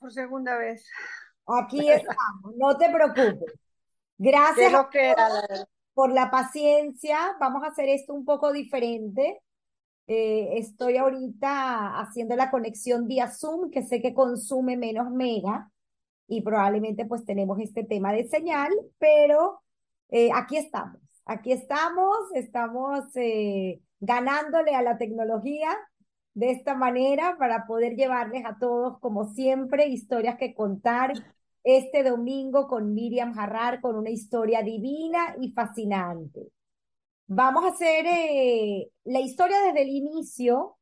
por segunda vez. Aquí estamos, no te preocupes. Gracias por la paciencia. Vamos a hacer esto un poco diferente. Eh, estoy ahorita haciendo la conexión vía Zoom, que sé que consume menos mega y probablemente pues tenemos este tema de señal, pero eh, aquí estamos, aquí estamos, estamos eh, ganándole a la tecnología de esta manera para poder llevarles a todos, como siempre, historias que contar este domingo con Miriam Jarrar con una historia divina y fascinante. Vamos a hacer eh, la historia desde el inicio,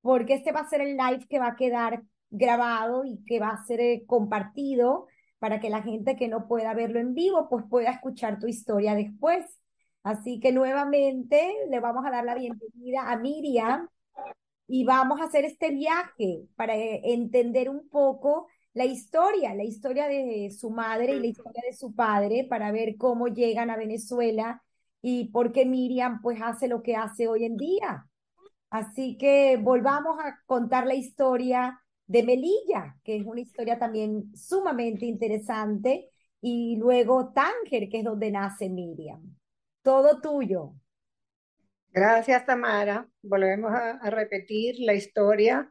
porque este va a ser el live que va a quedar grabado y que va a ser eh, compartido para que la gente que no pueda verlo en vivo, pues pueda escuchar tu historia después. Así que nuevamente le vamos a dar la bienvenida a Miriam y vamos a hacer este viaje para eh, entender un poco la historia, la historia de su madre y la historia de su padre para ver cómo llegan a Venezuela y por qué Miriam pues hace lo que hace hoy en día. Así que volvamos a contar la historia de Melilla, que es una historia también sumamente interesante, y luego Tánger, que es donde nace Miriam. Todo tuyo. Gracias, Tamara. Volvemos a, repetir la historia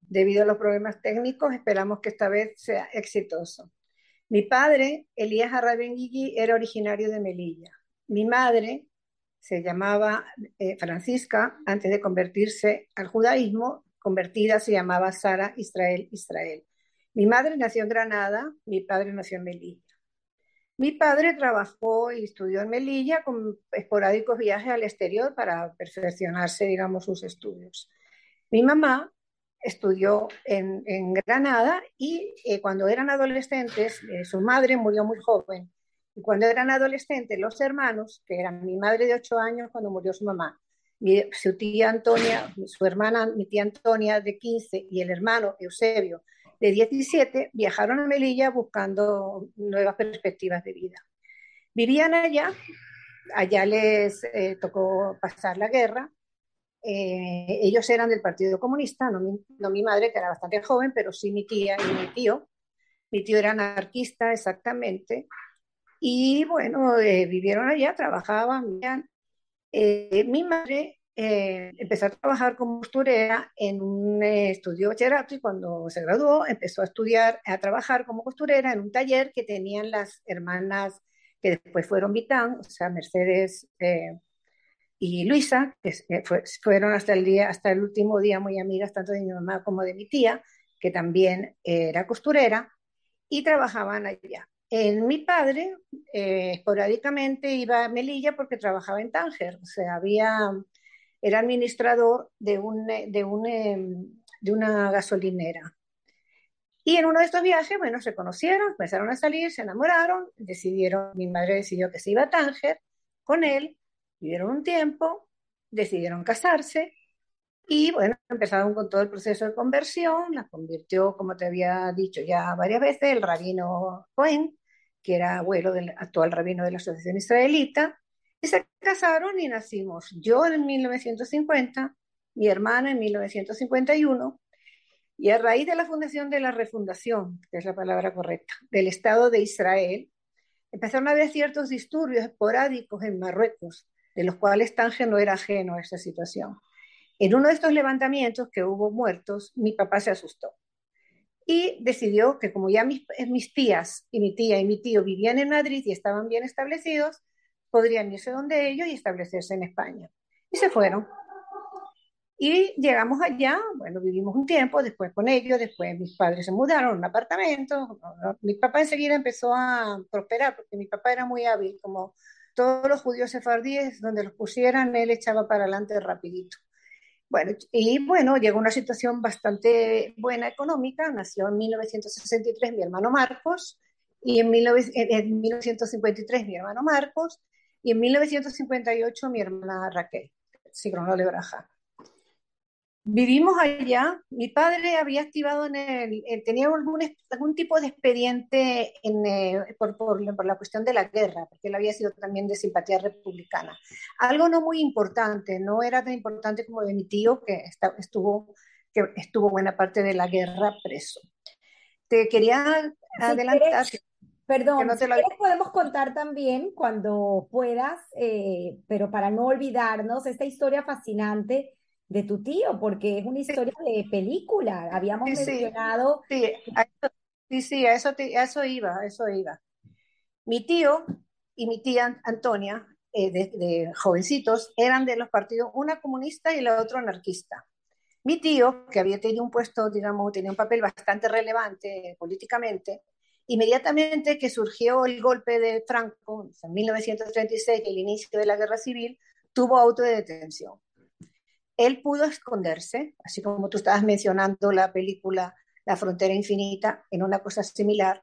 debido a los problemas técnicos. Esperamos que esta vez sea exitoso. Mi padre, Elías Arrabenguigui, era originario de Melilla. Mi madre se llamaba eh, Francisca antes de convertirse al judaísmo. Convertida se llamaba Sara Israel Israel. Mi madre nació en Granada, mi padre nació en Melilla. Mi padre trabajó y estudió en Melilla con esporádicos viajes al exterior para perfeccionarse, digamos, sus estudios. Mi mamá estudió en, Granada y eh, cuando eran adolescentes, eh, su madre murió muy joven. Y cuando eran adolescentes, los hermanos, que eran mi madre de 8 años cuando murió su mamá, mi, su tía Antonia, su hermana, mi tía Antonia de 15 y el hermano Eusebio de 17 viajaron a Melilla buscando nuevas perspectivas de vida. Vivían allá, allá les eh, tocó pasar la guerra. Eh, ellos eran del Partido Comunista, no mi, no mi, madre, que era bastante joven, pero sí mi tía y mi tío. Mi tío era anarquista, exactamente. Y bueno, eh, vivieron allá, trabajaban, vivían. mi madre eh, empezó a trabajar como costurera en un eh, estudio bachillerato y cuando se graduó empezó a estudiar, a trabajar como costurera en un taller que tenían las hermanas que después fueron Vitán, o sea, Mercedes eh, y Luisa, que fueron hasta el día, hasta el último día muy amigas tanto de mi mamá como de mi tía, que también era costurera, y trabajaban allá. En mi padre, esporádicamente iba a Melilla porque trabajaba en Tánger, o sea, había era administrador de, un, de, un, em, de una gasolinera. Y en uno de estos viajes, bueno, se conocieron, empezaron a salir, se enamoraron, decidieron, mi madre decidió que se iba a Tánger con él, vivieron un tiempo, decidieron casarse y bueno, empezaron con todo el proceso de conversión, la convirtió, como te había dicho ya varias veces, el rabino Cohen, que era abuelo del actual rabino de la Asociación Israelita, se casaron y nacimos yo en 1950, mi hermana en 1951, y a raíz de la fundación de la refundación, que es la palabra correcta, del Estado de Israel, empezaron a haber ciertos disturbios esporádicos en Marruecos, de los cuales Tánger no era ajeno a esa situación. En uno de estos levantamientos que hubo muertos, mi papá se asustó y decidió que como ya mis tías y mi tía y mi tío vivían en Madrid y estaban bien establecidos, podrían irse donde ellos y establecerse en España. Y se fueron. Y llegamos allá, bueno, vivimos un tiempo, después con ellos, después mis padres se mudaron a un apartamento, mi papá enseguida empezó a prosperar, porque mi papá era muy hábil, como todos los judíos sefardíes, donde los pusieran, él echaba para adelante rapidito. Bueno, y bueno, llegó una situación bastante buena económica, nació en 1963 mi hermano Marcos, y en, en 1953 mi hermano Marcos, y en 1958 mi hermana Raquel, Sigrón Braja. Vivimos allá, mi padre había activado en el, tenía algún, algún tipo de expediente en, eh, por, por, por, la cuestión de la guerra, porque él había sido también de simpatía republicana. Algo no muy importante, no era tan importante como de mi tío, que estuvo, que estuvo buena parte de la guerra preso. te quería adelantar. Perdón, podemos contar también cuando puedas, eh, pero para no olvidarnos, esta historia fascinante de tu tío, porque es una historia de película. Habíamos mencionado. Sí, sí, sí, a eso, eso iba, eso iba. Mi tío y mi tía Antonia, eh, de, jovencitos, eran de los partidos, una comunista y la otra anarquista. Mi tío, que había tenido un puesto, digamos, tenía un papel bastante relevante políticamente, inmediatamente que surgió el golpe de Franco, en 1936, el inicio de la guerra civil, tuvo auto de detención. Él pudo esconderse, así como tú estabas mencionando la película La frontera infinita, en una cosa similar,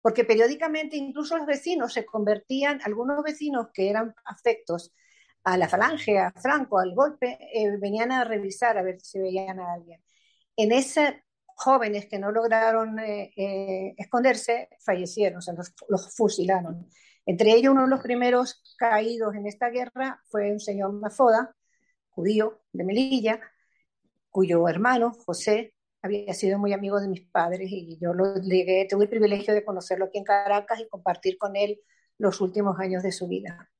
porque periódicamente incluso los vecinos se convertían, algunos vecinos que eran afectos a la falange, a Franco, al golpe, eh, venían a revisar a ver si veían a alguien. En ese jóvenes que no lograron eh, eh, esconderse fallecieron, o sea, los, los, fusilaron. Entre ellos, uno de los primeros caídos en esta guerra fue un señor Mafoda, judío de Melilla, cuyo hermano, José, había sido muy amigo de mis padres y yo lo llegué, tuve el privilegio de conocerlo aquí en Caracas y compartir con él los últimos años de su vida.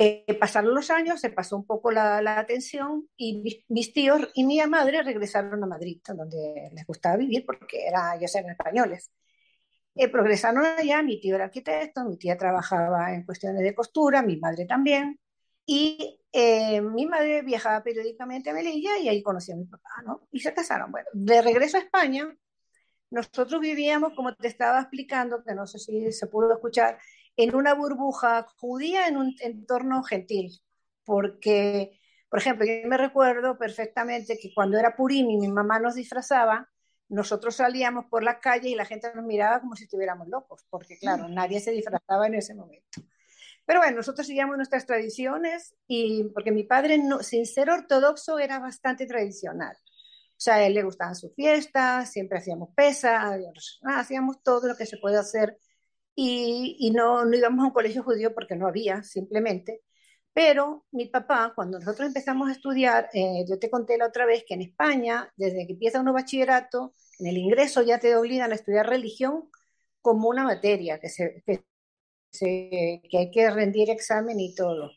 Eh, pasaron los años, se pasó un poco la, la atención y mis, tíos y mi madre regresaron a Madrid, donde les gustaba vivir porque era, ellos eran españoles. Eh, progresaron allá, mi tío era arquitecto, mi tía trabajaba en cuestiones de costura, mi madre también, y eh, mi madre viajaba periódicamente a Melilla y ahí conocí a mi papá, ¿no? Y se casaron. Bueno, de regreso a España, nosotros vivíamos, como te estaba explicando, que no sé si se pudo escuchar, en una burbuja judía en un entorno gentil, porque, por ejemplo, yo me recuerdo perfectamente que cuando era Purim y mi mamá nos disfrazaba, nosotros salíamos por la calle y la gente nos miraba como si estuviéramos locos, porque claro, nadie se disfrazaba en ese momento. Pero bueno, nosotros seguíamos nuestras tradiciones y porque mi padre, no, sin ser ortodoxo, era bastante tradicional. O sea, a él le gustaban sus fiestas, siempre hacíamos pesas, hacíamos todo lo que se puede hacer y, y no, no, íbamos a un colegio judío porque no había, simplemente. Pero mi papá, cuando nosotros empezamos a estudiar, eh, yo te conté la otra vez que en España, desde que empieza uno bachillerato, en el ingreso ya te obligan a estudiar religión como una materia, que se, que que hay que rendir examen y todo.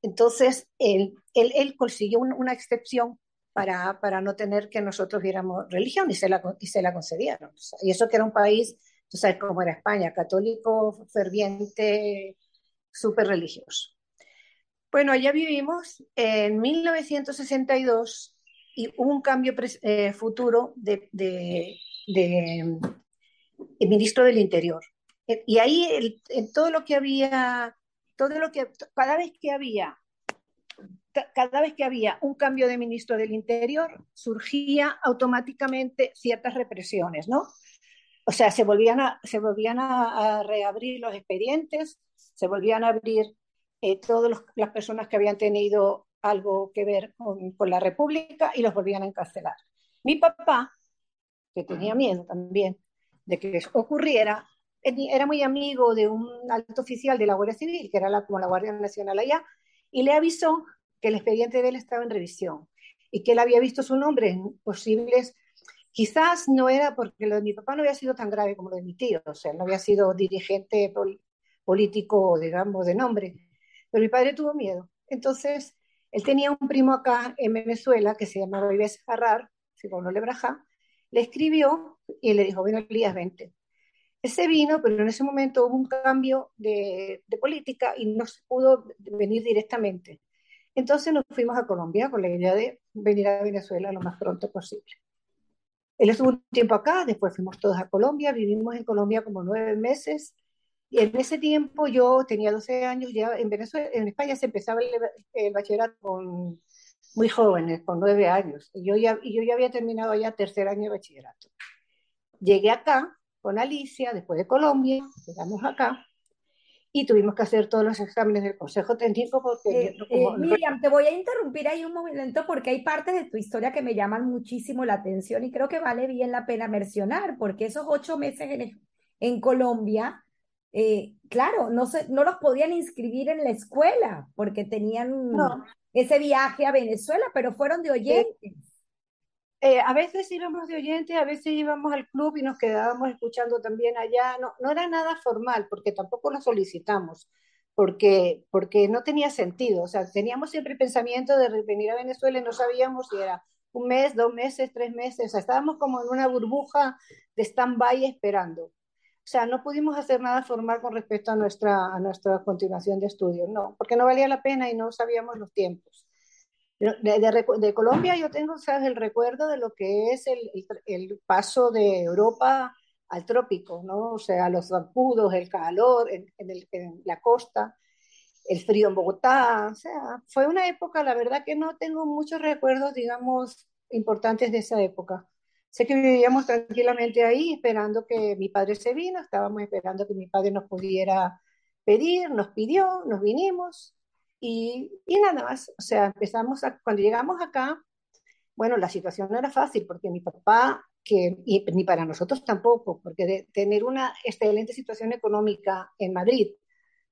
Entonces, él, él, consiguió una excepción para, para, no tener que nosotros viéramos religión y se la, y se la concedieron. Y eso que era un país, tú sabes cómo era España, católico, ferviente, súper religioso. Bueno, allá vivimos en 1962 y hubo un cambio eh, futuro de, de, ministro del Interior. Eh, y ahí en todo lo que había, todo lo que, cada vez que había, cada vez que había un cambio de ministro del Interior, surgía automáticamente ciertas represiones, ¿no? O sea, se volvían a, se volvían a, reabrir los expedientes, se volvían a abrir eh, todas las personas que habían tenido algo que ver con, con, la República y los volvían a encarcelar. Mi papá, que tenía miedo también de que eso ocurriera, era muy amigo de un alto oficial de la Guardia Civil, que era la, como la Guardia Nacional allá, y le avisó que el expediente de él estaba en revisión y que él había visto su nombre en posibles, quizás no era porque lo de mi papá no había sido tan grave como lo de mi tío, o sea, no había sido dirigente político, digamos, de nombre, pero mi padre tuvo miedo. Entonces, él tenía un primo acá en Venezuela que se llamaba Ives Jarrar, si no le braja, le escribió y le dijo, bueno, Elías, vente. Ese vino, pero en ese momento hubo un cambio de, política y no se pudo venir directamente. Entonces nos fuimos a Colombia con la idea de venir a Venezuela lo más pronto posible. Él estuvo un tiempo acá, después fuimos todos a Colombia, vivimos en Colombia como nueve meses. Y en ese tiempo yo tenía 12 años, ya en Venezuela, en España se empezaba el, bachillerato con muy jóvenes, con nueve años. Y yo, ya, y yo ya había terminado ya tercer año de bachillerato. Llegué acá con Alicia, después de Colombia, llegamos acá y tuvimos que hacer todos los exámenes del Consejo Técnico porque... Eh, eh, Miriam, te voy a interrumpir ahí un momento porque hay partes de tu historia que me llaman muchísimo la atención y creo que vale bien la pena mencionar porque esos ocho meses en, en Colombia, eh, claro, no, se, no los podían inscribir en la escuela porque tenían ese viaje a Venezuela, pero fueron de oyentes. Eh, a veces íbamos de oyente, a veces íbamos al club y nos quedábamos escuchando también allá. No, no era nada formal, porque tampoco lo solicitamos, porque, porque no tenía sentido. O sea, teníamos siempre el pensamiento de venir a Venezuela y no sabíamos si era un mes, dos meses, tres meses. Estábamos como en una burbuja de stand-by esperando. O sea, no pudimos hacer nada formal con respecto a nuestra, a nuestra continuación de estudios, no, porque no valía la pena y no sabíamos los tiempos. De, Colombia yo tengo, ¿sabes? El recuerdo de lo que es el, el, paso de Europa al trópico, ¿no? O sea, los zancudos, el calor en, en, la costa, el frío en Bogotá, o sea, fue una época, la verdad que no tengo muchos recuerdos, digamos, importantes de esa época. Sé que vivíamos tranquilamente ahí esperando que mi padre se vino, estábamos esperando que mi padre nos pudiera pedir, nos pidió, nos vinimos, y, nada más, o sea, empezamos a, cuando llegamos acá, bueno, la situación no era fácil porque mi papá, que, y, ni para nosotros tampoco, porque de tener una excelente situación económica en Madrid,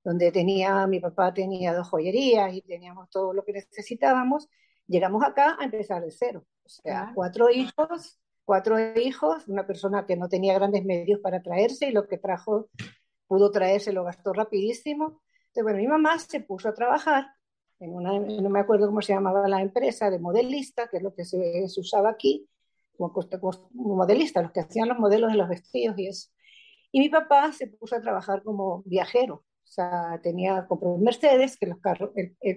donde tenía, mi papá tenía dos joyerías y teníamos todo lo que necesitábamos, llegamos acá a empezar de cero. O sea, cuatro hijos, cuatro hijos, una persona que no tenía grandes medios para traerse y lo que trajo, pudo traerse, lo gastó rapidísimo bueno, mi mamá se puso a trabajar en una, no me acuerdo cómo se llamaba la empresa, de modelista, que es lo que se, usaba aquí, como, como, modelista, los que hacían los modelos de los vestidos y eso. Y mi papá se puso a trabajar como viajero, o sea, tenía, compró Mercedes, que los carros,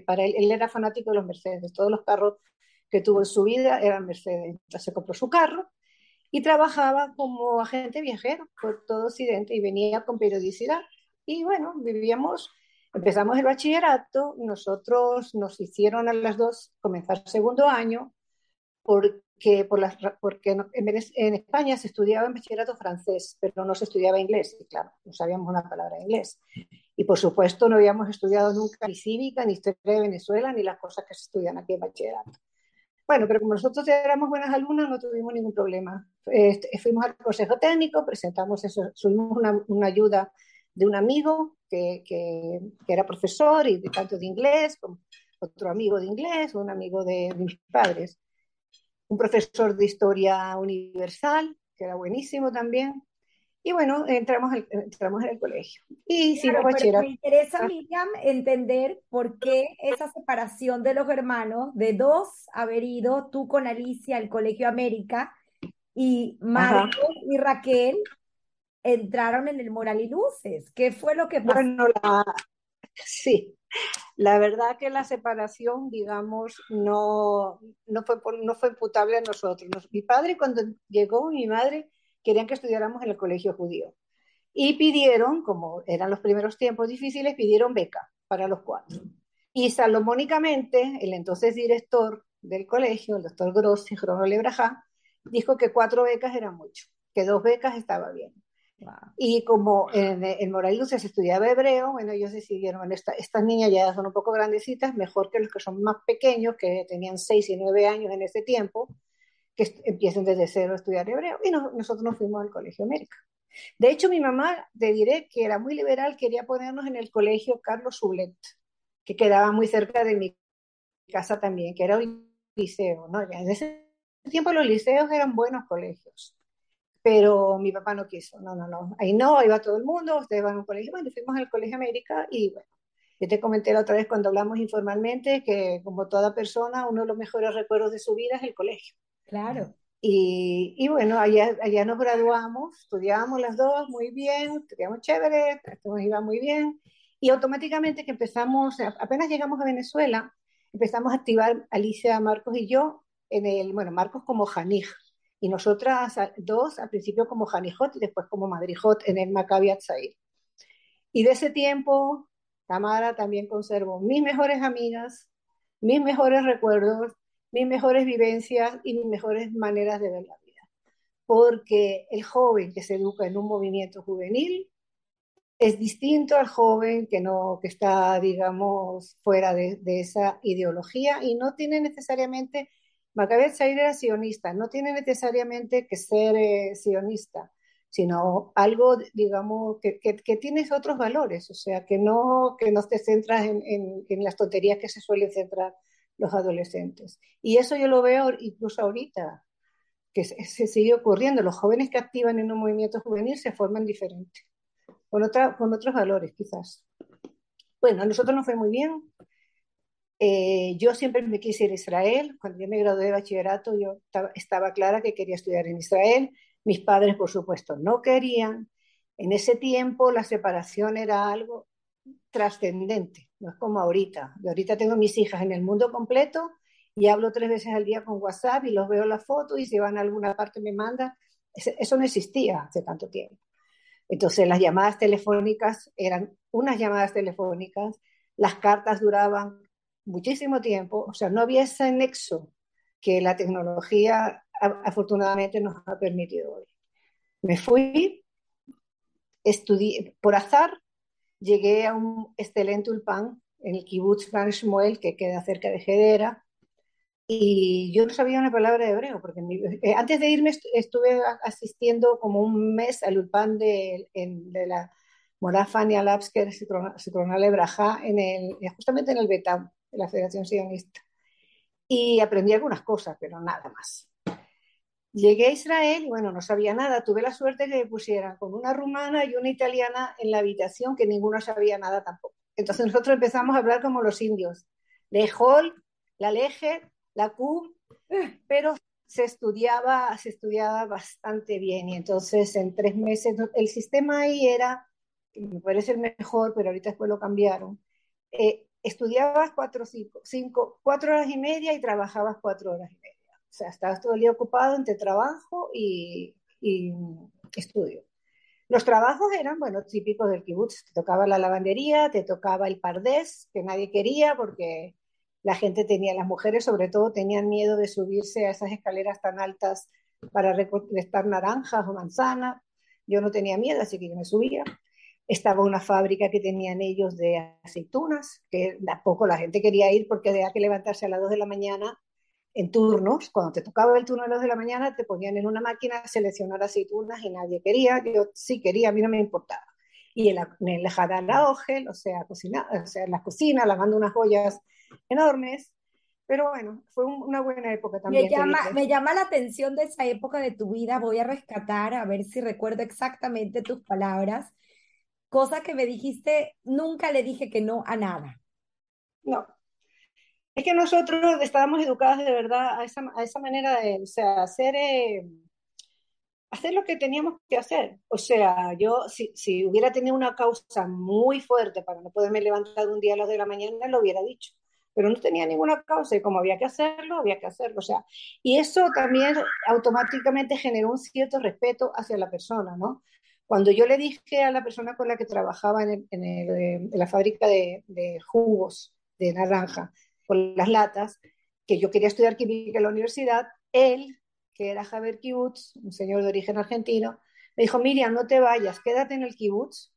para él, él era fanático de los Mercedes, todos los carros que tuvo en su vida eran Mercedes. Entonces compró su carro y trabajaba como agente viajero por todo Occidente y venía con periodicidad. Y bueno, vivíamos Empezamos el bachillerato, nosotros nos hicieron a las dos comenzar segundo año, porque, por las, porque en, España se estudiaba en bachillerato francés, pero no se estudiaba inglés, y claro, no sabíamos una palabra de inglés. Y por supuesto no habíamos estudiado nunca ni cívica, ni historia de Venezuela, ni las cosas que se estudian aquí en bachillerato. Bueno, pero como nosotros éramos buenas alumnas, no tuvimos ningún problema. Este, fuimos al consejo técnico, presentamos eso, subimos una, una ayuda de un amigo que, que, era profesor y de tanto de inglés, como otro amigo de inglés, un amigo de, mis padres, un profesor de historia universal, que era buenísimo también. Y bueno, entramos, entramos en el colegio. Y claro, me interesa, Miriam, entender por qué esa separación de los hermanos, de dos haber ido tú con Alicia al Colegio América y Marcos y Raquel entraron en el Moral y Luces. ¿Qué fue lo que pasó? Bueno, la, sí, la verdad que la separación, digamos, no, no, fue, no fue imputable a nosotros. Mi padre, cuando llegó, mi madre querían que estudiáramos en el colegio judío. Y pidieron, como eran los primeros tiempos difíciles, pidieron beca para los cuatro. Y salomónicamente, el entonces director del colegio, el doctor Grossi, Jrono Lebrajá, dijo que cuatro becas era mucho, que dos becas estaba bien. Y como en, en Morales se estudiaba hebreo, bueno, ellos decidieron, bueno, estas niñas ya son un poco grandecitas, mejor que los que son más pequeños, que tenían 6 y 9 años en ese tiempo, que empiecen desde cero a estudiar hebreo. Y nosotros nos fuimos al Colegio América. De hecho, mi mamá, te diré que era muy liberal, quería ponernos en el Colegio Carlos Zulet, que quedaba muy cerca de mi casa también, que era un liceo. ¿no? En ese tiempo los liceos eran buenos colegios pero mi papá no quiso, no, no, no, ahí no, iba todo el mundo, ustedes van a un colegio, bueno, fuimos al Colegio América y bueno, yo te comenté la otra vez cuando hablamos informalmente que como toda persona, uno de los mejores recuerdos de su vida es el colegio. Claro. Y, y bueno, allá, allá nos graduamos, estudiábamos las dos muy bien, estudiamos chévere, nos iba muy bien, y automáticamente que empezamos, apenas llegamos a Venezuela, empezamos a activar Alicia, Marcos y yo en el, bueno, Marcos como Janij, y nosotras dos al principio como Janijot y después como Madrijot en el Maccabi Atzair. Y de ese tiempo, Tamara también conservo mis mejores amigas, mis mejores recuerdos, mis mejores vivencias y mis mejores maneras de ver la vida. Porque el joven que se educa en un movimiento juvenil es distinto al joven que no que está digamos fuera de, de esa ideología y no tiene necesariamente Maccabi era sionista, no tiene necesariamente que ser eh, sionista, sino algo, digamos, que, que, tienes otros valores, o sea, que no, que no te centras en, en, las tonterías que se suelen centrar los adolescentes. Y eso yo lo veo incluso ahorita. que se, sigue ocurriendo. Los jóvenes que activan en un movimiento juvenil se forman diferente, con, otra, con otros valores quizás. Bueno, a nosotros nos fue muy bien. Eh, yo siempre me quise ir a Israel. Cuando yo me gradué de bachillerato, yo estaba, estaba clara que quería estudiar en Israel. Mis padres, por supuesto, no querían. En ese tiempo la separación era algo trascendente, no es como ahorita. Yo ahorita tengo mis hijas en el mundo completo y hablo tres veces al día con WhatsApp y los veo la foto y si van a alguna parte me mandan. Eso no existía hace tanto tiempo. Entonces las llamadas telefónicas eran unas llamadas telefónicas, las cartas duraban muchísimo tiempo, o sea, no había ese nexo que la tecnología afortunadamente nos ha permitido hoy. Me fui, estudié, por azar, llegué a un excelente ulpan en el kibbutz Gan Shmuel, que queda cerca de Hedera, y yo no sabía una palabra de hebreo, porque eh, antes de irme estuve asistiendo como un mes al ulpan de, de la Morafania Lapsker Citronal Ebraja, en el, justamente en el Betam, la Federación Sionista. Y aprendí algunas cosas, pero nada más. Llegué a Israel y bueno, no sabía nada. Tuve la suerte que me pusieran con una rumana y una italiana en la habitación, que ninguno sabía nada tampoco. Entonces nosotros empezamos a hablar como los indios. Lejol, la leje, la Q, pero se estudiaba, se estudiaba bastante bien y entonces en tres meses el sistema ahí era, me parece el mejor, pero ahorita después lo cambiaron. Eh, estudiabas cuatro, cinco, cinco, cuatro horas y media y trabajabas cuatro horas y media. O sea, estabas todo el día ocupado entre trabajo y, estudio. Los trabajos eran, bueno, típicos del kibutz. Te tocaba la lavandería, te tocaba el pardés, que nadie quería porque la gente tenía, las mujeres sobre todo, tenían miedo de subirse a esas escaleras tan altas para recolectar naranjas o manzanas. Yo no tenía miedo, así que yo me subía. Estaba una fábrica que tenían ellos de aceitunas, que poco la gente quería ir porque había que levantarse a las 2 de la mañana en turnos, cuando te tocaba el turno a las de la mañana, te ponían en una máquina a seleccionar aceitunas y nadie quería, yo sí quería, a mí no me importaba. Y en, la, en el la Ogel, o sea, cocina, o sea, en la cocina, lavando unas joyas enormes. Pero bueno, fue una buena época también. Me llama, me llama la atención de esa época de tu vida. Voy a rescatar, a ver si recuerdo exactamente tus palabras. Cosa que me dijiste, nunca le dije que no a nada. No, es que nosotros estábamos educadas de verdad a esa, a esa manera de, o sea, hacer, eh, hacer lo que teníamos que hacer. O sea, yo si, si, hubiera tenido una causa muy fuerte para no poderme levantar un día a las de la mañana, lo hubiera dicho. Pero no tenía ninguna causa y como había que hacerlo, había que hacerlo. O sea, y eso también automáticamente generó un cierto respeto hacia la persona, ¿no? Cuando yo le dije a la persona con la que trabajaba en, en la fábrica de, jugos de naranja, con las latas, que yo quería estudiar química en la universidad, él, que era Javier Kibutz, un señor de origen argentino, me dijo, Miriam, no te vayas, quédate en el kibutz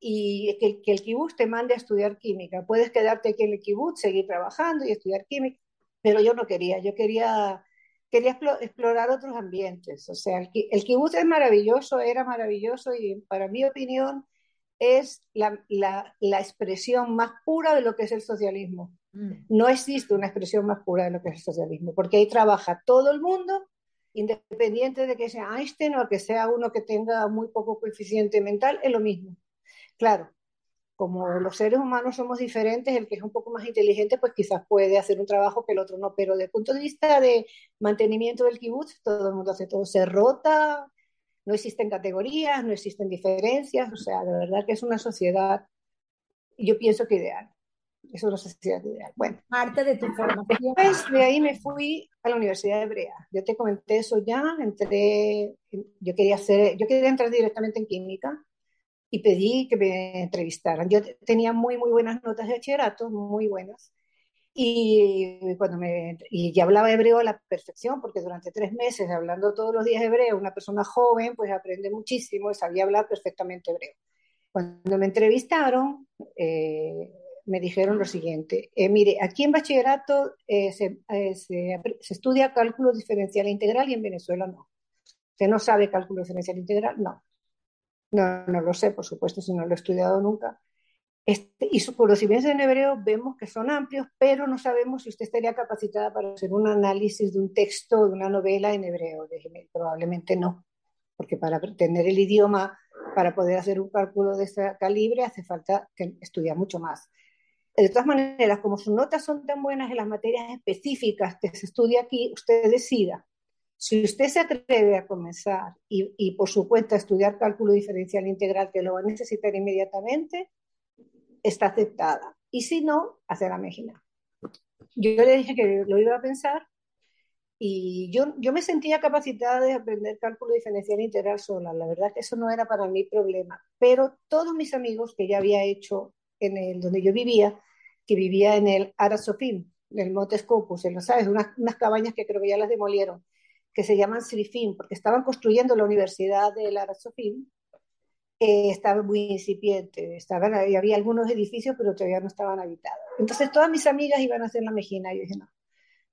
y que el kibutz te mande a estudiar química. Puedes quedarte aquí en el kibutz, seguir trabajando y estudiar química, pero yo no quería, yo quería, quería explorar otros ambientes. O sea, el, el kibutz es maravilloso, era maravilloso y para mi opinión es la, la, la expresión más pura de lo que es el socialismo. Mm. No existe una expresión más pura de lo que es el socialismo, porque ahí trabaja todo el mundo, independiente de que sea Einstein o que sea uno que tenga muy poco coeficiente mental, es lo mismo. Claro, como los seres humanos somos diferentes, el que es un poco más inteligente, pues quizás puede hacer un trabajo que el otro no, pero desde el punto de vista de mantenimiento del kibutz, todo el mundo hace todo, se rota, no existen categorías, no existen diferencias, o sea, de verdad que es una sociedad, yo pienso que ideal. Es una sociedad ideal. Bueno. Parte de tu formación. Después de ahí me fui a la Universidad de Hebrea. Yo te comenté eso ya, entré, yo quería hacer, yo quería entrar directamente en química y pedí que me entrevistaran. Yo tenía muy, muy buenas notas de bachillerato, muy buenas. Y, cuando me, y ya hablaba hebreo a la perfección, porque durante tres meses, hablando todos los días hebreo, una persona joven, pues aprende muchísimo y sabía hablar perfectamente hebreo. Cuando me entrevistaron, eh, me dijeron lo siguiente, eh, mire, aquí en bachillerato eh, se, eh, se, se, estudia cálculo diferencial e integral y en Venezuela no. ¿Usted no sabe cálculo diferencial e integral? No. No, no lo sé, por supuesto, si no lo he estudiado nunca. Este, y sus conocimientos en hebreo vemos que son amplios, pero no sabemos si usted estaría capacitada para hacer un análisis de un texto, de una novela en hebreo. probablemente no, porque para tener el idioma, para poder hacer un cálculo de este calibre, hace falta que estudiar mucho más. De todas maneras, como sus notas son tan buenas en las materias específicas que se estudia aquí, usted decida. Si usted se atreve a comenzar y, y por su cuenta estudiar cálculo diferencial integral, que lo va a necesitar inmediatamente, está aceptada. Y si no, hace la Mejina. Yo le dije que lo iba a pensar y yo, yo me sentía capacitada de aprender cálculo diferencial integral sola. La verdad que eso no era para mí problema. Pero todos mis amigos que ya había hecho en el donde yo vivía, que vivía en el Arasofim, en el Monte Scopus, en, ¿sabes? Unas, unas cabañas que creo que ya las demolieron, que se llaman Srifim, porque estaban construyendo la Universidad del Arasofim eh, estaba muy incipiente, estaban, había algunos edificios, pero todavía no estaban habitados. Entonces todas mis amigas iban a hacer la Mejina, y yo dije, no,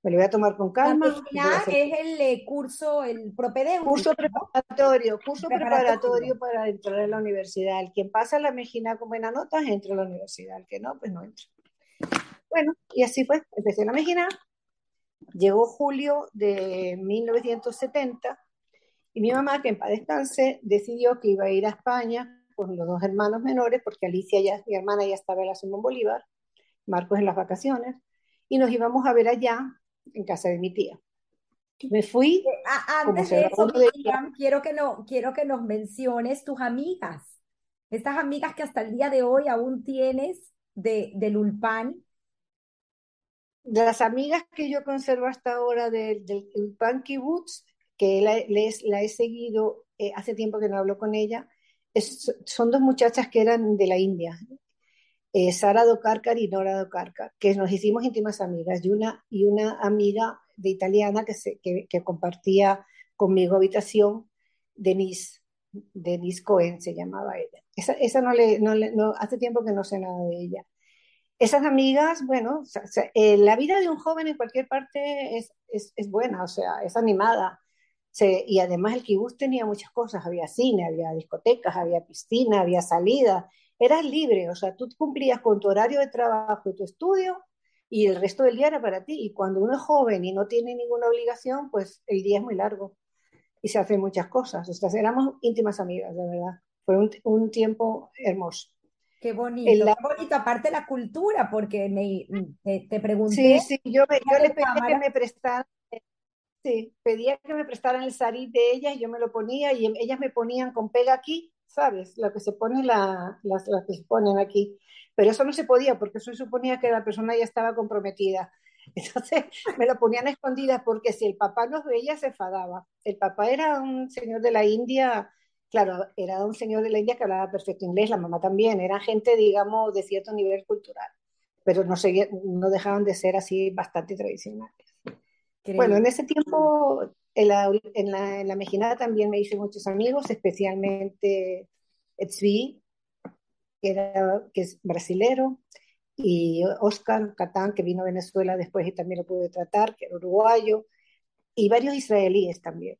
me lo voy a tomar con calma. La Mejina es el eh, curso, el propedéutico. Curso preparatorio, curso preparatorio. para entrar a la universidad. El quien pasa la Mejina con buenas notas entra a la universidad, el que no, pues no entra. Bueno, y así fue, empecé la Mejina, llegó julio de 1970 y mi mamá, que en paz descanse, decidió que iba a ir a España con los dos hermanos menores, porque Alicia, ya, mi hermana, ya estaba en la Simón Bolívar, Marcos en las vacaciones, y nos íbamos a ver allá, en casa de mi tía. Me fui. Eh, antes de eso, quiero, que no, quiero que nos menciones tus amigas, estas amigas que hasta el día de hoy aún tienes de, del Ulpan. De las amigas que yo conservo hasta ahora del, del Ulpan Kibbutz, que la, he seguido eh, hace tiempo que no hablo con ella, son dos muchachas que eran de la India, eh, Sara Dokarkar y Nora Dokarkar, que nos hicimos íntimas amigas, y una, y una amiga de italiana que, se, que, compartía conmigo habitación, Denise, Denise Cohen se llamaba ella. Esa, esa no le, no le no, hace tiempo que no sé nada de ella. Esas amigas, bueno, eh, la vida de un joven en cualquier parte es, es, es buena, o sea, es animada y además el kibutz tenía muchas cosas, había cine, había discotecas, había piscina, había salida, eras libre, o sea, tú cumplías con tu horario de trabajo y tu estudio y el resto del día era para ti. Y cuando uno es joven y no tiene ninguna obligación, pues el día es muy largo y se hacen muchas cosas. O sea, éramos íntimas amigas, de verdad. Fue un, un tiempo hermoso. Qué bonito, qué bonito, aparte la cultura, porque me, te, te pregunté. Sí, sí, yo, yo le pedí que me prestaran Sí, pedía que me prestaran el sarí de ellas y yo me lo ponía y ellas me ponían con pega aquí, ¿sabes? Lo que se pone la, las, que se ponen aquí. Pero eso no se podía porque eso suponía que la persona ya estaba comprometida. Entonces me lo ponían escondidas porque si el papá nos veía se enfadaba. El papá era un señor de la India, claro, era un señor de la India que hablaba perfecto inglés, la mamá también, era gente, digamos, de cierto nivel cultural, pero no, seguía, no dejaban de ser así bastante tradicionales. Bueno, en ese tiempo, en la, en la, en la Mejinada también me hice muchos amigos, especialmente Tzvi, que, era, que es brasilero, y Oscar Catán, que vino a Venezuela después y también lo pude tratar, que era uruguayo, y varios israelíes también.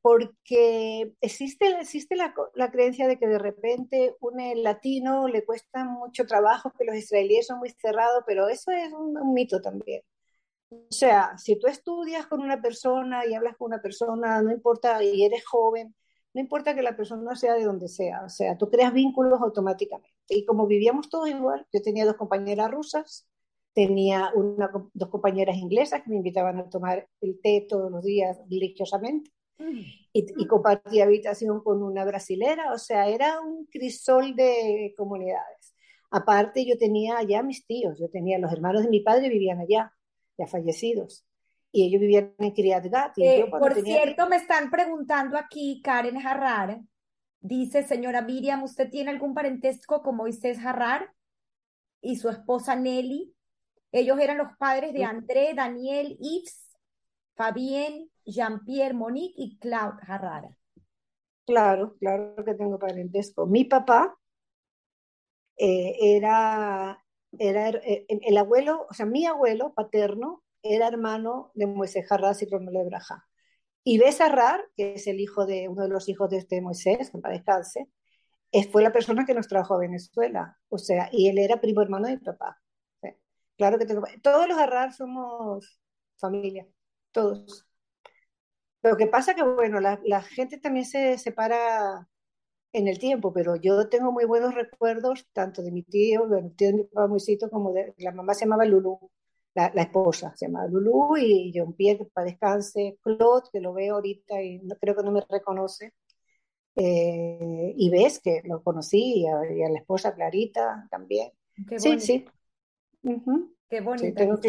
Porque existe, existe la, la creencia de que de repente un latino le cuesta mucho trabajo, que los israelíes son muy cerrados, pero eso es un mito también. O sea, si tú estudias con una persona y hablas con una persona, no importa, y eres joven, no importa que la persona sea de donde sea, o sea, tú creas vínculos automáticamente. Y como vivíamos todos igual, yo tenía dos compañeras rusas, tenía una, dos compañeras inglesas que me invitaban a tomar el té todos los días religiosamente. Y, y compartía habitación con una brasilera, o sea, era un crisol de comunidades. Aparte, yo tenía allá mis tíos, yo tenía los hermanos de mi padre, vivían allá ya fallecidos. Y ellos vivían en Kiryat Gat. Eh, por cierto, me están preguntando aquí, Karen Jarrar, dice, señora Miriam, ¿usted tiene algún parentesco con Moisés Jarrar y su esposa Nelly? Ellos eran los padres de André, Daniel, Yves, Fabien, Jean-Pierre, Monique y Claude Jarrar. Claro, claro que tengo parentesco. Mi papá eh, era era eh, el, abuelo, o sea, mi abuelo paterno era hermano de Moisés Jarrás y Romelo Braja. Y Besarrar, que es el hijo de uno de los hijos de este Moisés, que para descanse, fue la persona que nos trajo a Venezuela, o sea, y él era primo hermano de mi papá. Claro que tengo, todos los Arrar somos familia, todos. Lo que pasa que, bueno, la, la gente también se separa en el tiempo, pero yo tengo muy buenos recuerdos tanto de mi tío, del tío de mi papá Moisito, como de la mamá se llamaba Lulú, la, la esposa se llamaba Lulú, y John Pierre, que para descanse, Claude, que lo veo ahorita y no, creo que no me reconoce, eh, y ves que lo conocí, y a, la esposa Clarita también. sí, sí. Qué bonito.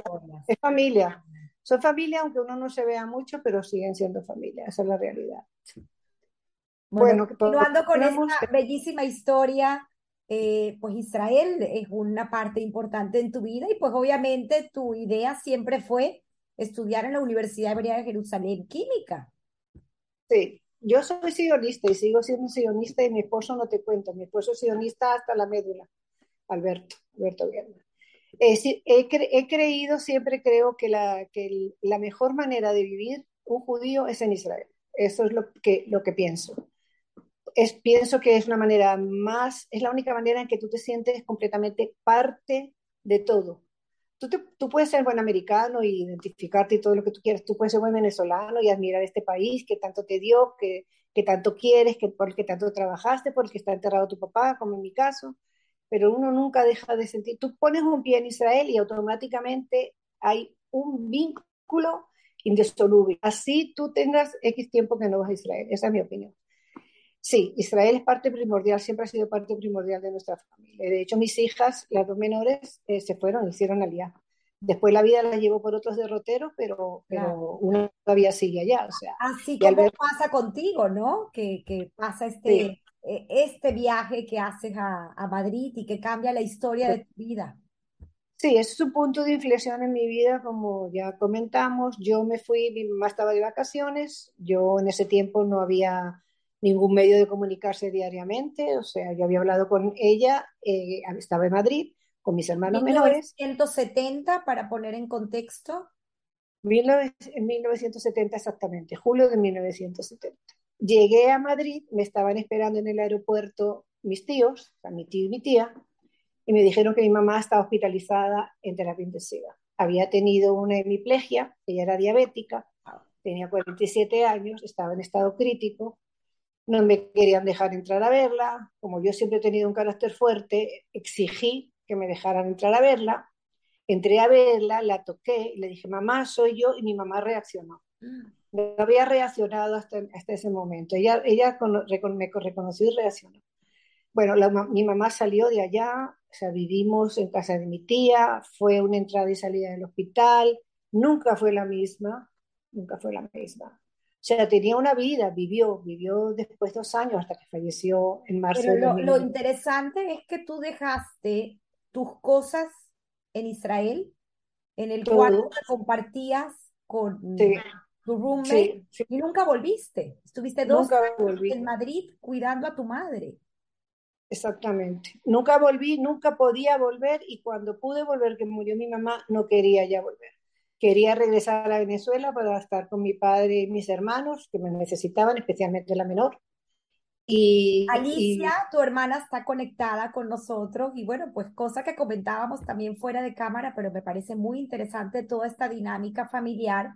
es familia. Son familia, aunque uno no se vea mucho, pero siguen siendo familia. Esa es la realidad. Bueno, continuando con esta bellísima historia, eh, pues Israel es una parte importante en tu vida y pues obviamente tu idea siempre fue estudiar en la Universidad Hebrea de Jerusalén química. Sí, yo soy sionista y sigo siendo sionista y mi esposo no te cuento, mi esposo es sionista hasta la médula, Alberto, Alberto he, creído, siempre creo que, la, mejor manera de vivir un judío es en Israel. Eso es lo que, pienso. Es, pienso que es una manera más, es la única manera en que tú te sientes completamente parte de todo. Tú, puedes ser buen americano y identificarte y todo lo que tú quieras. Tú puedes ser buen venezolano y admirar este país que tanto te dio, que, que tanto quieres, que por el que tanto trabajaste, por el que está enterrado tu papá, como en mi caso pero uno nunca deja de sentir, tú pones un pie en Israel y automáticamente hay un vínculo indisoluble. Así tú tengas X tiempo que no vas a Israel, esa es mi opinión. Sí, Israel es parte primordial, siempre ha sido parte primordial de nuestra familia. De hecho, mis hijas, las dos menores, eh, se fueron, hicieron alianza. Después la vida la llevó por otros derroteros, pero, pero una todavía sigue allá. O sea, Así como pasa contigo, ¿no? Que, que pasa este, e, este viaje que haces a, a, Madrid y que cambia la historia de tu vida. Sí, es un punto de inflexión en mi vida, como ya comentamos. Yo me fui, mi mamá estaba de vacaciones, yo en ese tiempo no había ningún medio de comunicarse diariamente, o sea, yo había hablado con ella, eh, estaba en Madrid con mis hermanos menores. ¿1970 para poner en contexto? en 1970 exactamente, julio de 1970. Llegué a Madrid, me estaban esperando en el aeropuerto mis tíos, mi tío y mi tía, y me dijeron que mi mamá estaba hospitalizada en terapia intensiva. Había tenido una hemiplegia, ella era diabética, tenía 47 años, estaba en estado crítico, no me querían dejar entrar a verla, como yo siempre he tenido un carácter fuerte, exigí que me dejaran entrar a verla, entré a verla, la toqué, y le dije, mamá, soy yo, y mi mamá reaccionó. No había reaccionado hasta, hasta ese momento. Ella, ella me reconoció y reaccionó. Bueno, mi mamá salió de allá, o sea, vivimos en casa de mi tía, fue una entrada y salida del hospital, nunca fue la misma, nunca fue la misma. O sea, tenía una vida, vivió, vivió después de dos años hasta que falleció en marzo. Pero lo, lo interesante es que tú dejaste tus cosas en Israel, en el cuarto que compartías con, tu roommate, y nunca volviste. Estuviste dos años en Madrid cuidando a tu madre. Exactamente. Nunca volví, nunca podía volver y cuando pude volver, que murió mi mamá, no quería ya volver. Quería regresar a Venezuela para estar con mi padre y mis hermanos que me necesitaban, especialmente la menor. Y, Alicia, tu hermana está conectada con nosotros y bueno, pues cosa que comentábamos también fuera de cámara, pero me parece muy interesante toda esta dinámica familiar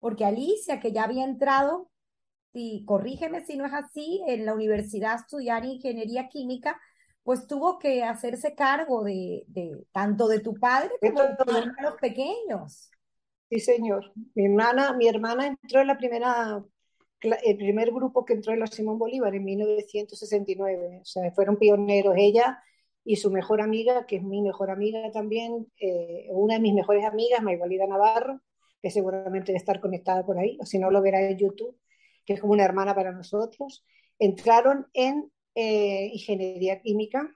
porque Alicia, que ya había entrado, y corrígeme si no es así, en la universidad a estudiar ingeniería química, pues tuvo que hacerse cargo de, tanto de tu padre como de tus hermanos pequeños. Sí, señor. Mi hermana, mi hermana entró en la primera, el primer grupo que entró en la Simón Bolívar en 1969. O sea, fueron pioneros ella y su mejor amiga, que es mi mejor amiga también, eh, una de mis mejores amigas, Mayvalida Navarro, que seguramente debe estar conectada por ahí, o si no lo verá en YouTube, que es como una hermana para nosotros, entraron en eh, ingeniería química.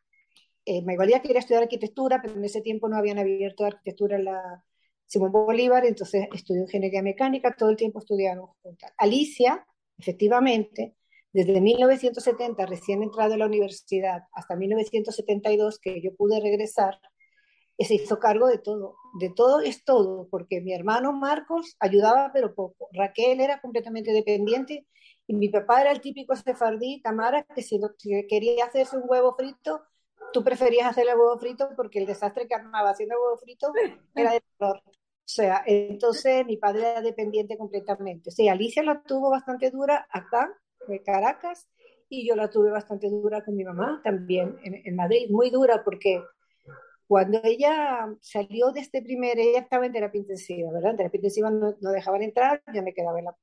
Eh, quería estudiar arquitectura, pero en ese tiempo no habían abierto arquitectura en la Simón Bolívar, entonces estudió ingeniería mecánica, todo el tiempo estudiaron juntas. Alicia, efectivamente, desde 1970, recién entrado a la universidad, hasta 1972, que yo pude regresar, se hizo cargo de todo, de todo es todo, porque mi hermano Marcos ayudaba pero poco, Raquel era completamente dependiente Y mi papá era el típico sefardí, Tamara, que si, quería hacerse un huevo frito, tú preferías hacer el huevo frito porque el desastre que armaba haciendo huevo frito era de terror. O sea, entonces mi padre era dependiente completamente. Sí, Alicia la tuvo bastante dura acá, en Caracas, y yo la tuve bastante dura con mi mamá también en Madrid, muy dura porque cuando ella salió de este primer, ella estaba en terapia intensiva, ¿verdad? En terapia intensiva no, no dejaban entrar, yo me quedaba en la...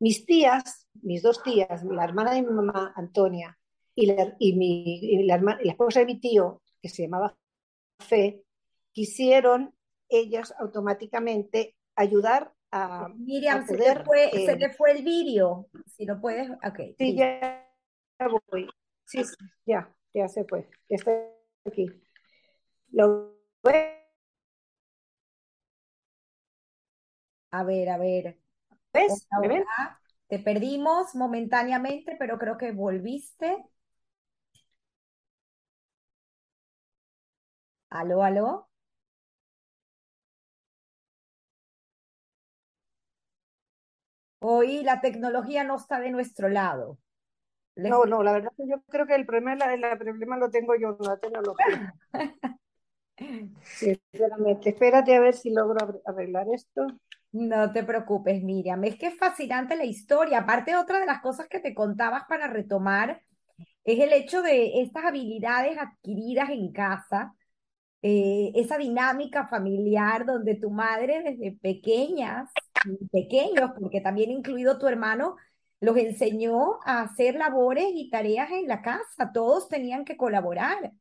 Mis tías, mis dos tías, la hermana de mi mamá, Antonia, y la, y mi, y la, la esposa de mi tío, que se llamaba Fe, quisieron ellas automáticamente ayudar a. Miriam, se, te fue, se te fue el vídeo. Si lo puedes. Ok. Sí, ya voy. Sí, sí, ya, ya se fue. Ya estoy aquí. Lo A ver, a ver. ¿Ves? Te perdimos momentáneamente, pero creo que volviste. Aló, aló. Hoy la tecnología no está de nuestro lado. No, no, la verdad que yo creo que el problema, el problema lo tengo yo, no la tecnología. Sinceramente, espérate a ver si logro arreglar esto. No te preocupes, Miriam. Es que es fascinante la historia. Aparte, otra de las cosas que te contabas para retomar es el hecho de estas habilidades adquiridas en casa, eh, esa dinámica familiar donde tu madre desde pequeñas, pequeños, porque también incluido tu hermano, los enseñó a hacer labores y tareas en la casa. Todos tenían que colaborar.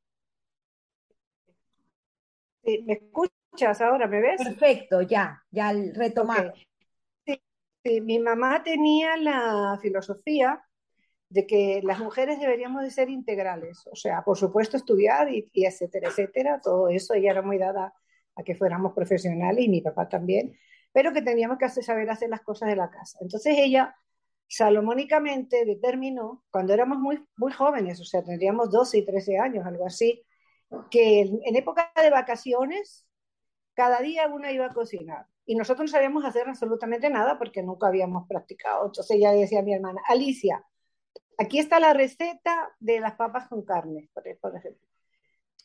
¿Me escuchas ahora? ¿Me ves? Perfecto, ya, ya retomado. Sí, mi mamá tenía la filosofía de que las mujeres deberíamos de ser integrales, o sea, por supuesto estudiar y, y, etcétera, etcétera, todo eso, ella era muy dada a que fuéramos profesionales y mi papá también, pero que teníamos que hacer, saber hacer las cosas de la casa. Entonces ella salomónicamente determinó, cuando éramos muy, muy jóvenes, o sea, tendríamos 12 y 13 años, algo así, que en época de vacaciones, cada día una iba a cocinar. Y nosotros no sabíamos hacer absolutamente nada porque nunca habíamos practicado. Entonces ella decía mi hermana, Alicia, aquí está la receta de las papas con carne, ejemplo.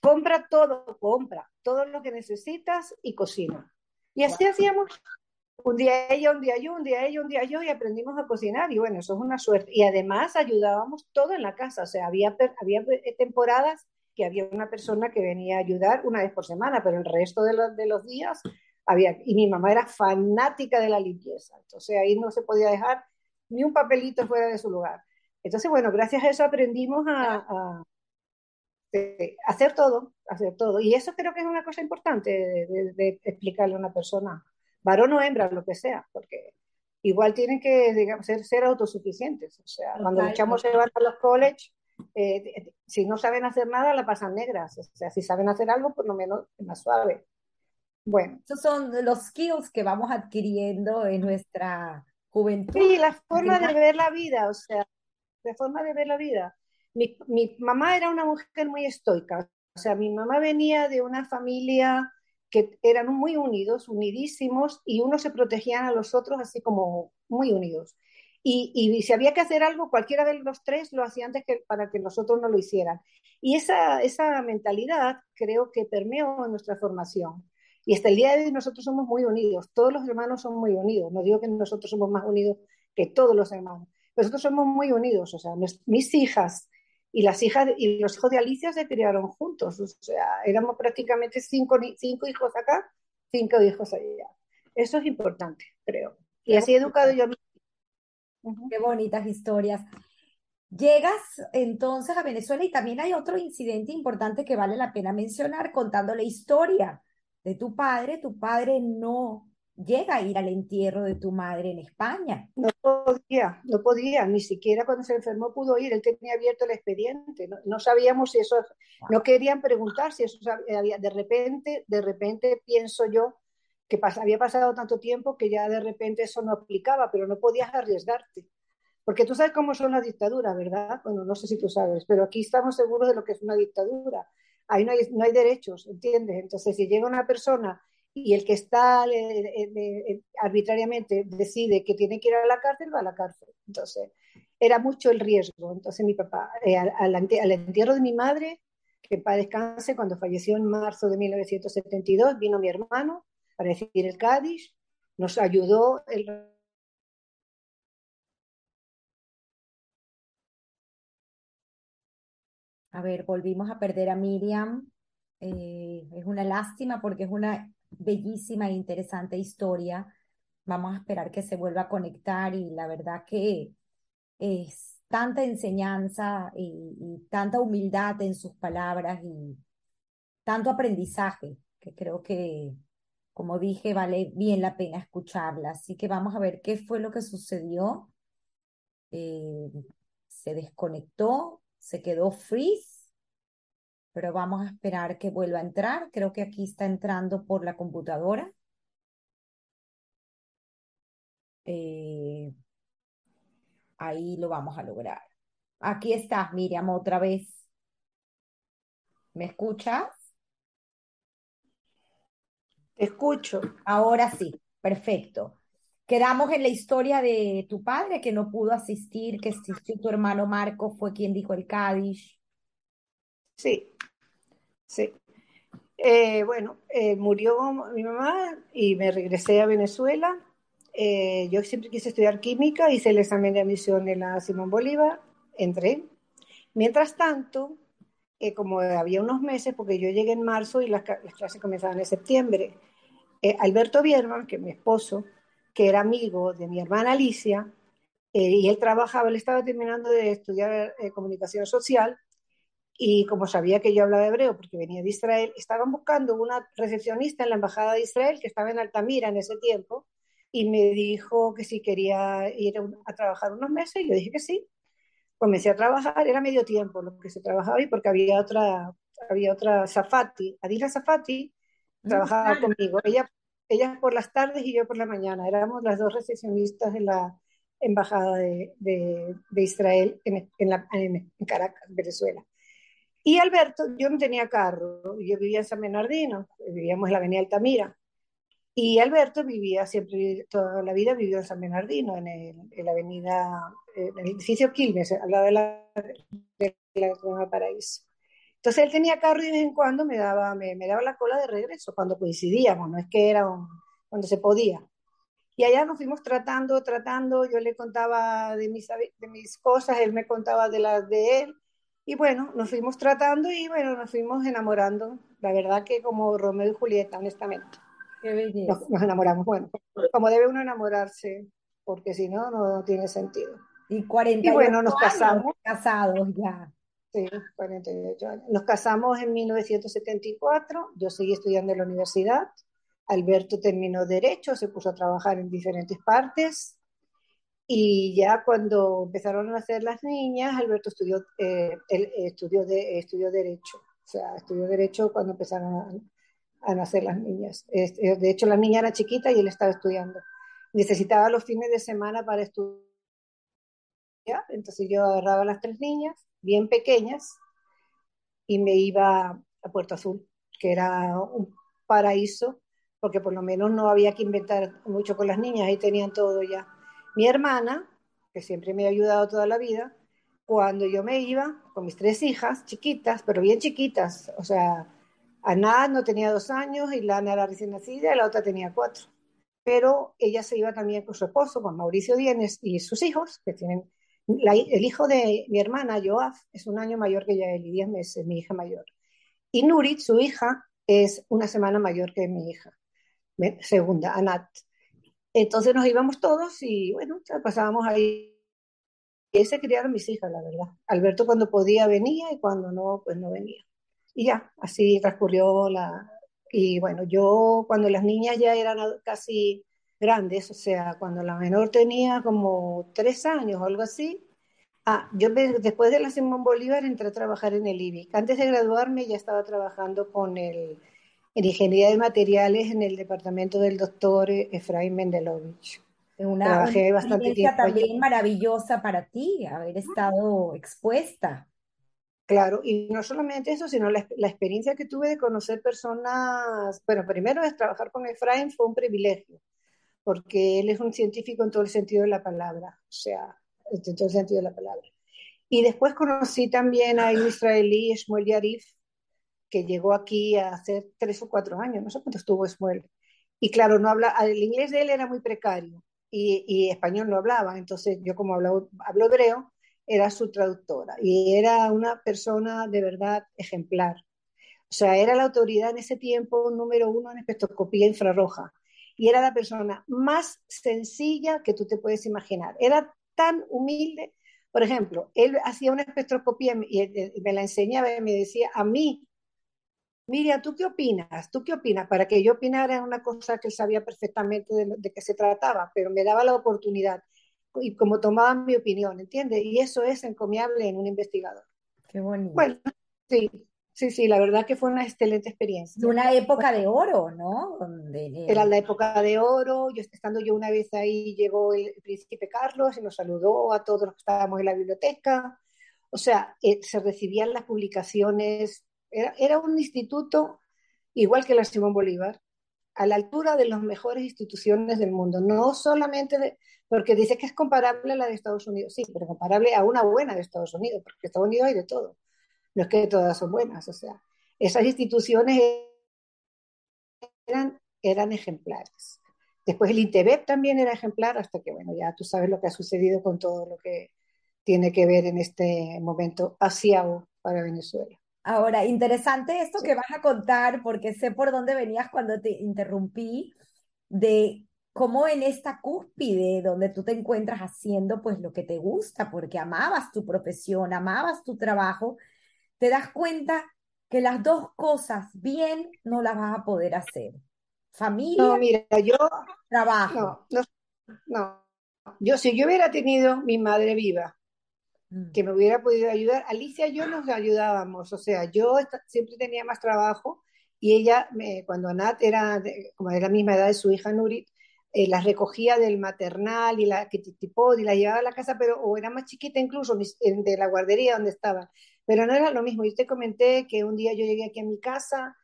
Compra todo, compra todo lo que necesitas y cocina. Y así hacíamos un día ella, un día yo, un día ella, un día yo, y aprendimos a cocinar. Y bueno, eso es una suerte. Y además ayudábamos todo en la casa. O sea, había, había temporadas que había una persona que venía a ayudar una vez por semana, pero el resto de, los, de los días había, y mi mamá era fanática de la limpieza, entonces ahí no se podía dejar ni un papelito fuera de su lugar. Entonces, bueno, gracias a eso aprendimos a, a, hacer todo, hacer todo. Y eso creo que es una cosa importante de, de, explicarle a una persona, varón o hembra, lo que sea, porque igual tienen que, digamos, ser, ser autosuficientes. O sea, cuando los chamos se van a los college, eh, si no saben hacer nada, la pasan negras. O sea, si saben hacer algo, por lo menos es más suave. Bueno. Esos son los skills que vamos adquiriendo en nuestra juventud. Sí, la forma de ver la vida, o sea, la forma de ver la vida. Mi, mi mamá era una mujer muy estoica. O sea, mi mamá venía de una familia que eran muy unidos, unidísimos, y unos se protegían a los otros así como muy unidos. Y, si había que hacer algo, cualquiera de los tres lo hacía antes que para que nosotros no lo hicieran. Y esa, esa mentalidad creo que permeó en nuestra formación. Y hasta el día de hoy nosotros somos muy unidos, todos los hermanos son muy unidos. No digo que nosotros somos más unidos que todos los hermanos, nosotros somos muy unidos. O sea, mis hijas y las hijas y los hijos de Alicia se criaron juntos. O sea, éramos prácticamente cinco, cinco hijos acá, cinco hijos allá. Eso es importante, creo. Y así he educado yo a Qué bonitas historias. Llegas entonces a Venezuela y también hay otro incidente importante que vale la pena mencionar contando la historia de tu padre. Tu padre no llega a ir al entierro de tu madre en España. No podía, no podía, ni siquiera cuando se enfermó pudo ir, él tenía abierto el expediente, no, no sabíamos si eso, no querían preguntar si eso había, de repente, de repente pienso yo que había pasado tanto tiempo que ya de repente eso no aplicaba, pero no podías arriesgarte. Porque tú sabes cómo son las dictaduras, ¿verdad? Bueno, no sé si tú sabes, pero aquí estamos seguros de lo que es una dictadura. Ahí no hay, no hay derechos, ¿entiendes? Entonces, si llega una persona y el que está arbitrariamente decide que tiene que ir a la cárcel, va a la cárcel. Entonces, era mucho el riesgo. Entonces, mi papá, eh, al, entierro de mi madre, que para descanse, cuando falleció en marzo de 1972, vino mi hermano para decir el Cádiz, nos ayudó el A ver, volvimos a perder a Miriam. Eh, es una lástima porque es una bellísima e interesante historia. Vamos a esperar que se vuelva a conectar y la verdad que es tanta enseñanza y, tanta humildad en sus palabras y tanto aprendizaje que creo que, como dije, vale bien la pena escucharla. Así que vamos a ver qué fue lo que sucedió. Eh, se desconectó, se quedó freeze, pero vamos a esperar que vuelva a entrar. Creo que aquí está entrando por la computadora. Eh, ahí lo vamos a lograr. Aquí estás, Miriam, otra vez. ¿Me escuchas? Escucho. Ahora sí, perfecto. Quedamos en la historia de tu padre que no pudo asistir, que asistió tu hermano Marco, fue quien dijo el Cádiz. Sí, sí. Eh, bueno, eh, murió mi mamá y me regresé a Venezuela. Eh, yo siempre quise estudiar química, hice el examen de admisión en la Simón Bolívar, entré. Mientras tanto, como había unos meses, porque yo llegué en marzo y las, las clases comenzaban en septiembre, Alberto Bierman, que es mi esposo, que era amigo de mi hermana Alicia, eh, y él trabajaba, él estaba terminando de estudiar eh, comunicación social, y como sabía que yo hablaba hebreo porque venía de Israel, estaban buscando una recepcionista en la Embajada de Israel que estaba en Altamira en ese tiempo, y me dijo que si quería ir a, trabajar unos meses, y yo dije que sí. Comencé a trabajar, era medio tiempo lo que se trabajaba y porque había otra, había otra Zafati, Adila Zafati, trabajaba conmigo. Ella ella por las tardes y yo por la mañana. Éramos las dos recepcionistas de la Embajada de, de, Israel en, en, Caracas, Venezuela. Y Alberto, yo no tenía carro, yo vivía en San Bernardino, vivíamos en la avenida Altamira. Y Alberto vivía siempre, toda la vida vivió en San Bernardino, en, el, la avenida, en el edificio Quilmes, al lado de la, de la Paraíso. Entonces él tenía carro y de vez en cuando me daba, me, daba la cola de regreso cuando coincidíamos, no es que era cuando se podía. Y allá nos fuimos tratando, tratando, yo le contaba de mis, de mis cosas, él me contaba de las de él, y bueno, nos fuimos tratando y bueno, nos fuimos enamorando. La verdad que como Romeo y Julieta, honestamente. Qué belleza. Nos, enamoramos, bueno, como debe uno enamorarse, porque si no, no tiene sentido. Y 48 y bueno, nos casamos. casados ya. Sí, 48 años. Nos casamos en 1974, yo seguí estudiando en la universidad, Alberto terminó Derecho, se puso a trabajar en diferentes partes y ya cuando empezaron a nacer las niñas, Alberto estudió, eh, él, estudió, de, estudió Derecho, o sea, estudió Derecho cuando empezaron a, a nacer las niñas. Eh, de hecho, la niña era chiquita y él estaba estudiando. Necesitaba los fines de semana para estudiar, entonces yo agarraba a las tres niñas bien pequeñas y me iba a Puerto Azul, que era un paraíso, porque por lo menos no había que inventar mucho con las niñas, ahí tenían todo ya. Mi hermana, que siempre me ha ayudado toda la vida, cuando yo me iba con mis tres hijas, chiquitas, pero bien chiquitas, o sea, Ana no tenía dos años y Lana era recién nacida y la otra tenía cuatro. Pero ella se iba también con su esposo, con Mauricio Dienes y sus hijos, que tienen el hijo de mi hermana, Joaf, es un año mayor que ella, y 10 meses, mi hija mayor. Y Nurit, su hija, es una semana mayor que mi hija, segunda, Anat. Entonces nos íbamos todos y bueno, pasábamos ahí. Y se criaron mis hijas, la verdad. Alberto cuando podía venía y cuando no, pues no venía. Y ya, así transcurrió la... Y bueno, yo cuando las niñas ya eran casi grandes, o sea, cuando la menor tenía como tres años o algo así. Ah, yo después de la Simón Bolívar entré a trabajar en el IBIC. Antes de graduarme ya estaba trabajando con el, en ingeniería de materiales en el departamento del doctor Efraín Mendelovich. Una, Trabajé bastante tiempo también maravillosa para ti, haber estado expuesta. Claro, y no solamente eso, sino la, la, experiencia que tuve de conocer personas, bueno, primero es trabajar con Efraín fue un privilegio, porque él es un científico en todo el sentido de la palabra, o sea, en todo el sentido de la palabra. Y después conocí también a un israelí, Shmuel Yarif, que llegó aquí hace tres o cuatro años, no sé cuánto estuvo Shmuel. Y claro, no habla, el inglés de él era muy precario y, español no hablaba, entonces yo como hablo, hablo hebreo, era su traductora y era una persona de verdad ejemplar. O sea, era la autoridad en ese tiempo número uno en espectroscopía infrarroja y era la persona más sencilla que tú te puedes imaginar. Era tan humilde. Por ejemplo, él hacía una espectroscopía y me la enseñaba y me decía, a mí, Miriam, ¿tú qué opinas? ¿Tú qué opinas? Para que yo opinara en una cosa que él sabía perfectamente de, de qué se trataba, pero me daba la oportunidad y como tomaba mi opinión, ¿entiendes? Y eso es encomiable en un investigador. Qué bonito. Bueno, sí, sí, sí, la verdad que fue una excelente experiencia. De una época de oro, ¿no? Era la época de oro, yo estando yo una vez ahí, llegó el príncipe Carlos y nos saludó a todos los que estábamos en la biblioteca. O sea, eh, se recibían las publicaciones, era, era un instituto igual que la Simón Bolívar, a la altura de las mejores instituciones del mundo, no solamente de, porque dice que es comparable a la de Estados Unidos, sí, pero comparable a una buena de Estados Unidos, porque en Estados Unidos hay de todo, no es que todas son buenas, o sea, esas instituciones eran, eran ejemplares. Después el INTEBEP también era ejemplar, hasta que, bueno, ya tú sabes lo que ha sucedido con todo lo que tiene que ver en este momento asiago para Venezuela. Ahora, interesante esto que vas a contar, porque sé por dónde venías cuando te interrumpí, de cómo en esta cúspide donde tú te encuentras haciendo pues lo que te gusta, porque amabas tu profesión, amabas tu trabajo, te das cuenta que las dos cosas bien no las vas a poder hacer. Familia, no, mira, yo, trabajo. No, no, no. Yo si yo hubiera tenido mi madre viva, Mm. que me hubiera podido ayudar. Alicia y yo nos ayudábamos, o sea, yo siempre tenía más trabajo y ella, cuando Anat era como de la misma edad de su hija Nurit, eh, las recogía del maternal y la que y la llevaba a la casa, pero o era más chiquita incluso de la guardería donde estaba. Pero no era lo mismo. Yo te comenté que un día yo llegué aquí a mi casa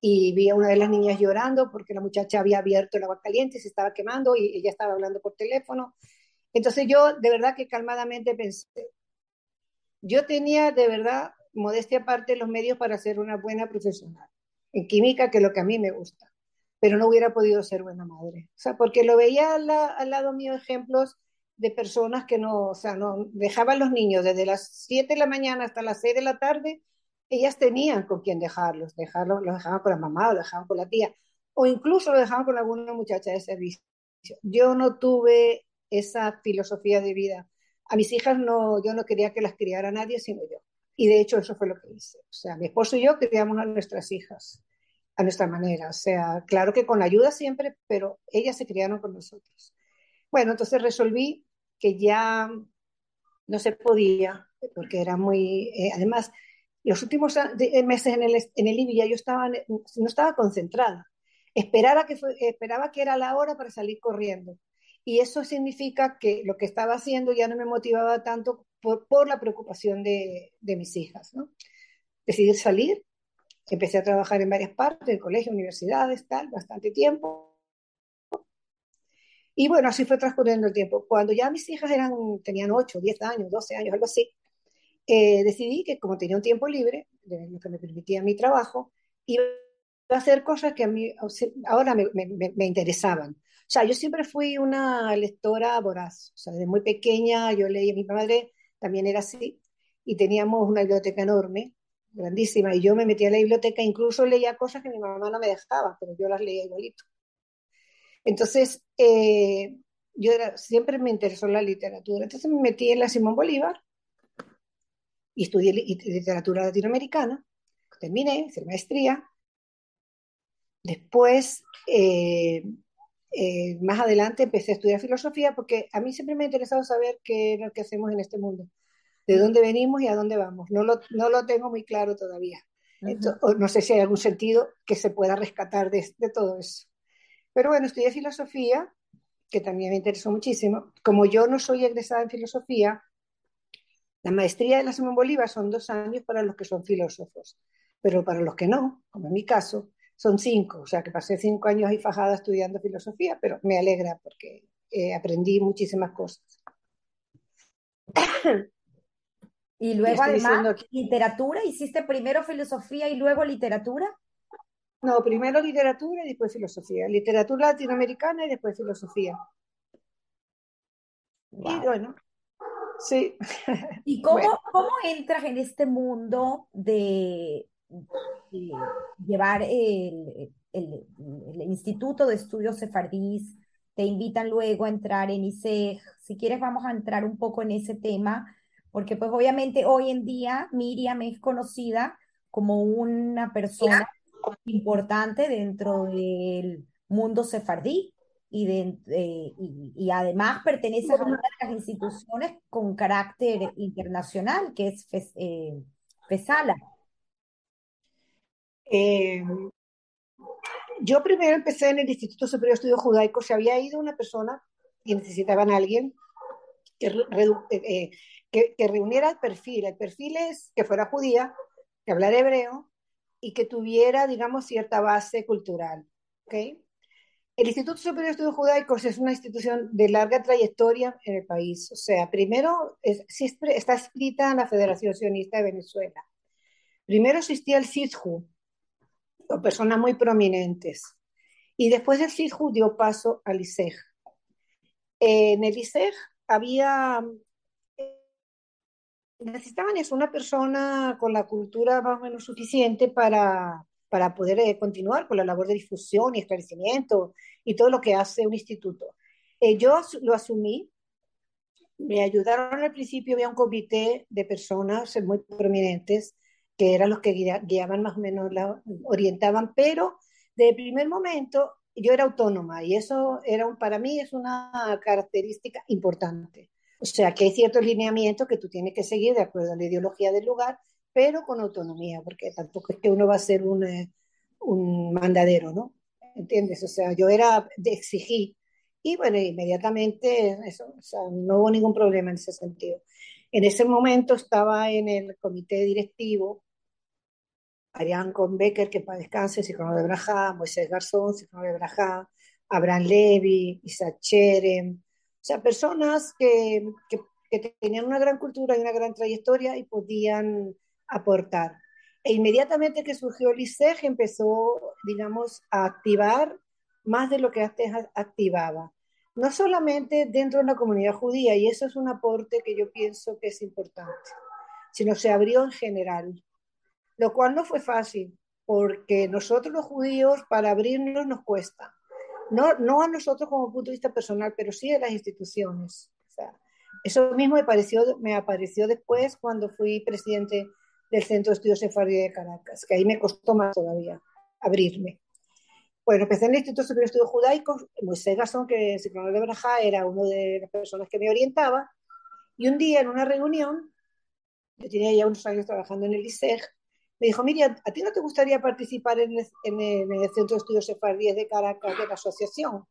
y vi a una de las niñas llorando porque la muchacha había abierto el agua caliente y se estaba quemando y ella estaba hablando por teléfono. Entonces yo de verdad que calmadamente pensé, yo tenía de verdad, modestia aparte, los medios para ser una buena profesional en química, que es lo que a mí me gusta, pero no hubiera podido ser buena madre. O sea, porque lo veía al, lado mío ejemplos de personas que no, o sea, no dejaban los niños desde las 7 de la mañana hasta las 6 de la tarde, ellas tenían con quién dejarlos, dejarlos, los dejaban con la mamá, o los dejaban con la tía, o incluso lo dejaban con alguna muchacha de servicio. Yo no tuve esa filosofía de vida a mis hijas no, yo no quería que las criara nadie sino yo. Y de hecho eso fue lo que hice. O sea, mi esposo y yo criamos a nuestras hijas a nuestra manera. O sea, claro que con ayuda siempre, pero ellas se criaron con nosotros. Bueno, entonces resolví que ya no se podía, porque era muy... Eh, además, los últimos meses en el, en el IBI ya yo estaba, no estaba concentrada. Esperaba que, fue, esperaba que era la hora para salir corriendo y eso significa que lo que estaba haciendo ya no me motivaba tanto por, por la preocupación de, de, mis hijas. ¿no? Decidí salir, empecé a trabajar en varias partes, en colegios, universidades, tal, bastante tiempo. Y bueno, así fue transcurriendo el tiempo. Cuando ya mis hijas eran, tenían 8, 10 años, 12 años, algo así, eh, decidí que como tenía un tiempo libre, de lo que me permitía mi trabajo, iba a hacer cosas que a mí ahora me, me, me interesaban. O sea, yo siempre fui una lectora voraz. O sea, desde muy pequeña yo leía, mi madre también era así, y teníamos una biblioteca enorme, grandísima, y yo me metía a la biblioteca, incluso leía cosas que mi mamá no me dejaba, pero yo las leía igualito. Entonces, eh, yo era, siempre me interesó la literatura. Entonces me metí en la Simón Bolívar y estudié literatura latinoamericana, terminé, hice maestría. Después eh, eh, más adelante empecé a estudiar filosofía porque a mí siempre me ha interesado saber qué es lo que hacemos en este mundo, de dónde venimos y a dónde vamos. No lo, no lo tengo muy claro todavía. no sé si hay algún sentido que se pueda rescatar de, de, todo eso. Pero bueno, estudié filosofía, que también me interesó muchísimo. Como yo no soy egresada en filosofía, La maestría de la Simón Bolívar son dos años para los que son filósofos, pero para los que no, como en mi caso, son cinco. O sea que pasé cinco años ahí fajada estudiando filosofía, pero me alegra porque eh, aprendí muchísimas cosas. Y luego además literatura, hiciste primero filosofía y luego literatura. No, primero literatura y después filosofía. Literatura latinoamericana y después filosofía. Y bueno, sí. ¿Y cómo, cómo entras en este mundo de, llevar el, el, Instituto de Estudios Sefardís? Te invitan luego a entrar en ISEG. Si quieres, vamos a entrar un poco en ese tema, porque pues obviamente hoy en día Miriam es conocida como una persona importante dentro del mundo sefardí eh, y, además pertenece a una de las instituciones con carácter internacional, que es eh, FESALA. Eh, yo primero empecé en el Instituto Superior de Estudios Judaicos, se había ido una persona y necesitaban a alguien que, que, que reuniera el perfil. El perfil es que fuera judía, que hablara hebreo, y que tuviera, digamos, cierta base cultural. ¿okay? El Instituto Superior de Estudios Judaicos es una institución de larga trayectoria en el país. O sea, primero es, está escrita en la Federación Sionista de Venezuela. Primero existía el CISJU, con personas muy prominentes. Y después del CISJU dio paso al ISEG. En el ISEG había necesitaban es una persona con la cultura más o menos suficiente para, para poder eh, continuar con la labor de difusión y esclarecimiento y todo lo que hace un instituto. Eh, yo lo asumí, me ayudaron al principio, había un comité de personas muy prominentes que eran los que guiaban más o menos, la, orientaban, pero de primer momento yo era autónoma y eso era para mí es una característica importante. O sea, que hay ciertos lineamientos que tú tienes que seguir de acuerdo a la ideología del lugar, pero con autonomía, porque tampoco es que uno va a ser un, eh, un mandadero, ¿no? ¿Entiendes? O sea, yo era de exigir y bueno, inmediatamente eso, o sea, no hubo ningún problema en ese sentido. En ese momento estaba en el comité directivo Arián Becker, que para descanse, Sicono de Braja, Moisés Garzón, Sicono de Braja, Abraham Levy, Isaac Cherem, sea, personas que, que, tenían una gran cultura y una gran trayectoria y podían aportar. E inmediatamente que surgió el ISEG empezó, digamos, a activar más de lo que antes activaba. No solamente dentro de la comunidad judía, y eso es un aporte que yo pienso que es importante, sino se abrió en general, lo cual no fue fácil, porque nosotros los judíos para abrirnos nos cuesta no, no a nosotros como punto de vista personal, pero sí a las instituciones. Eso mismo me, pareció, me apareció después cuando fui presidente del Centro de Estudios Sefardí de Caracas, que ahí me costó más todavía abrirme. Bueno, empecé en el Instituto Superior de Estudios Judaicos, Moisés Gazón, que es de Braja, era una de las personas que me orientaba, y un día en una reunión, yo tenía ya unos años trabajando en el ISEG, me dijo, Miriam, ¿a ti no te gustaría participar en el, Centro de Estudios Sefardíes de Caracas de la asociación?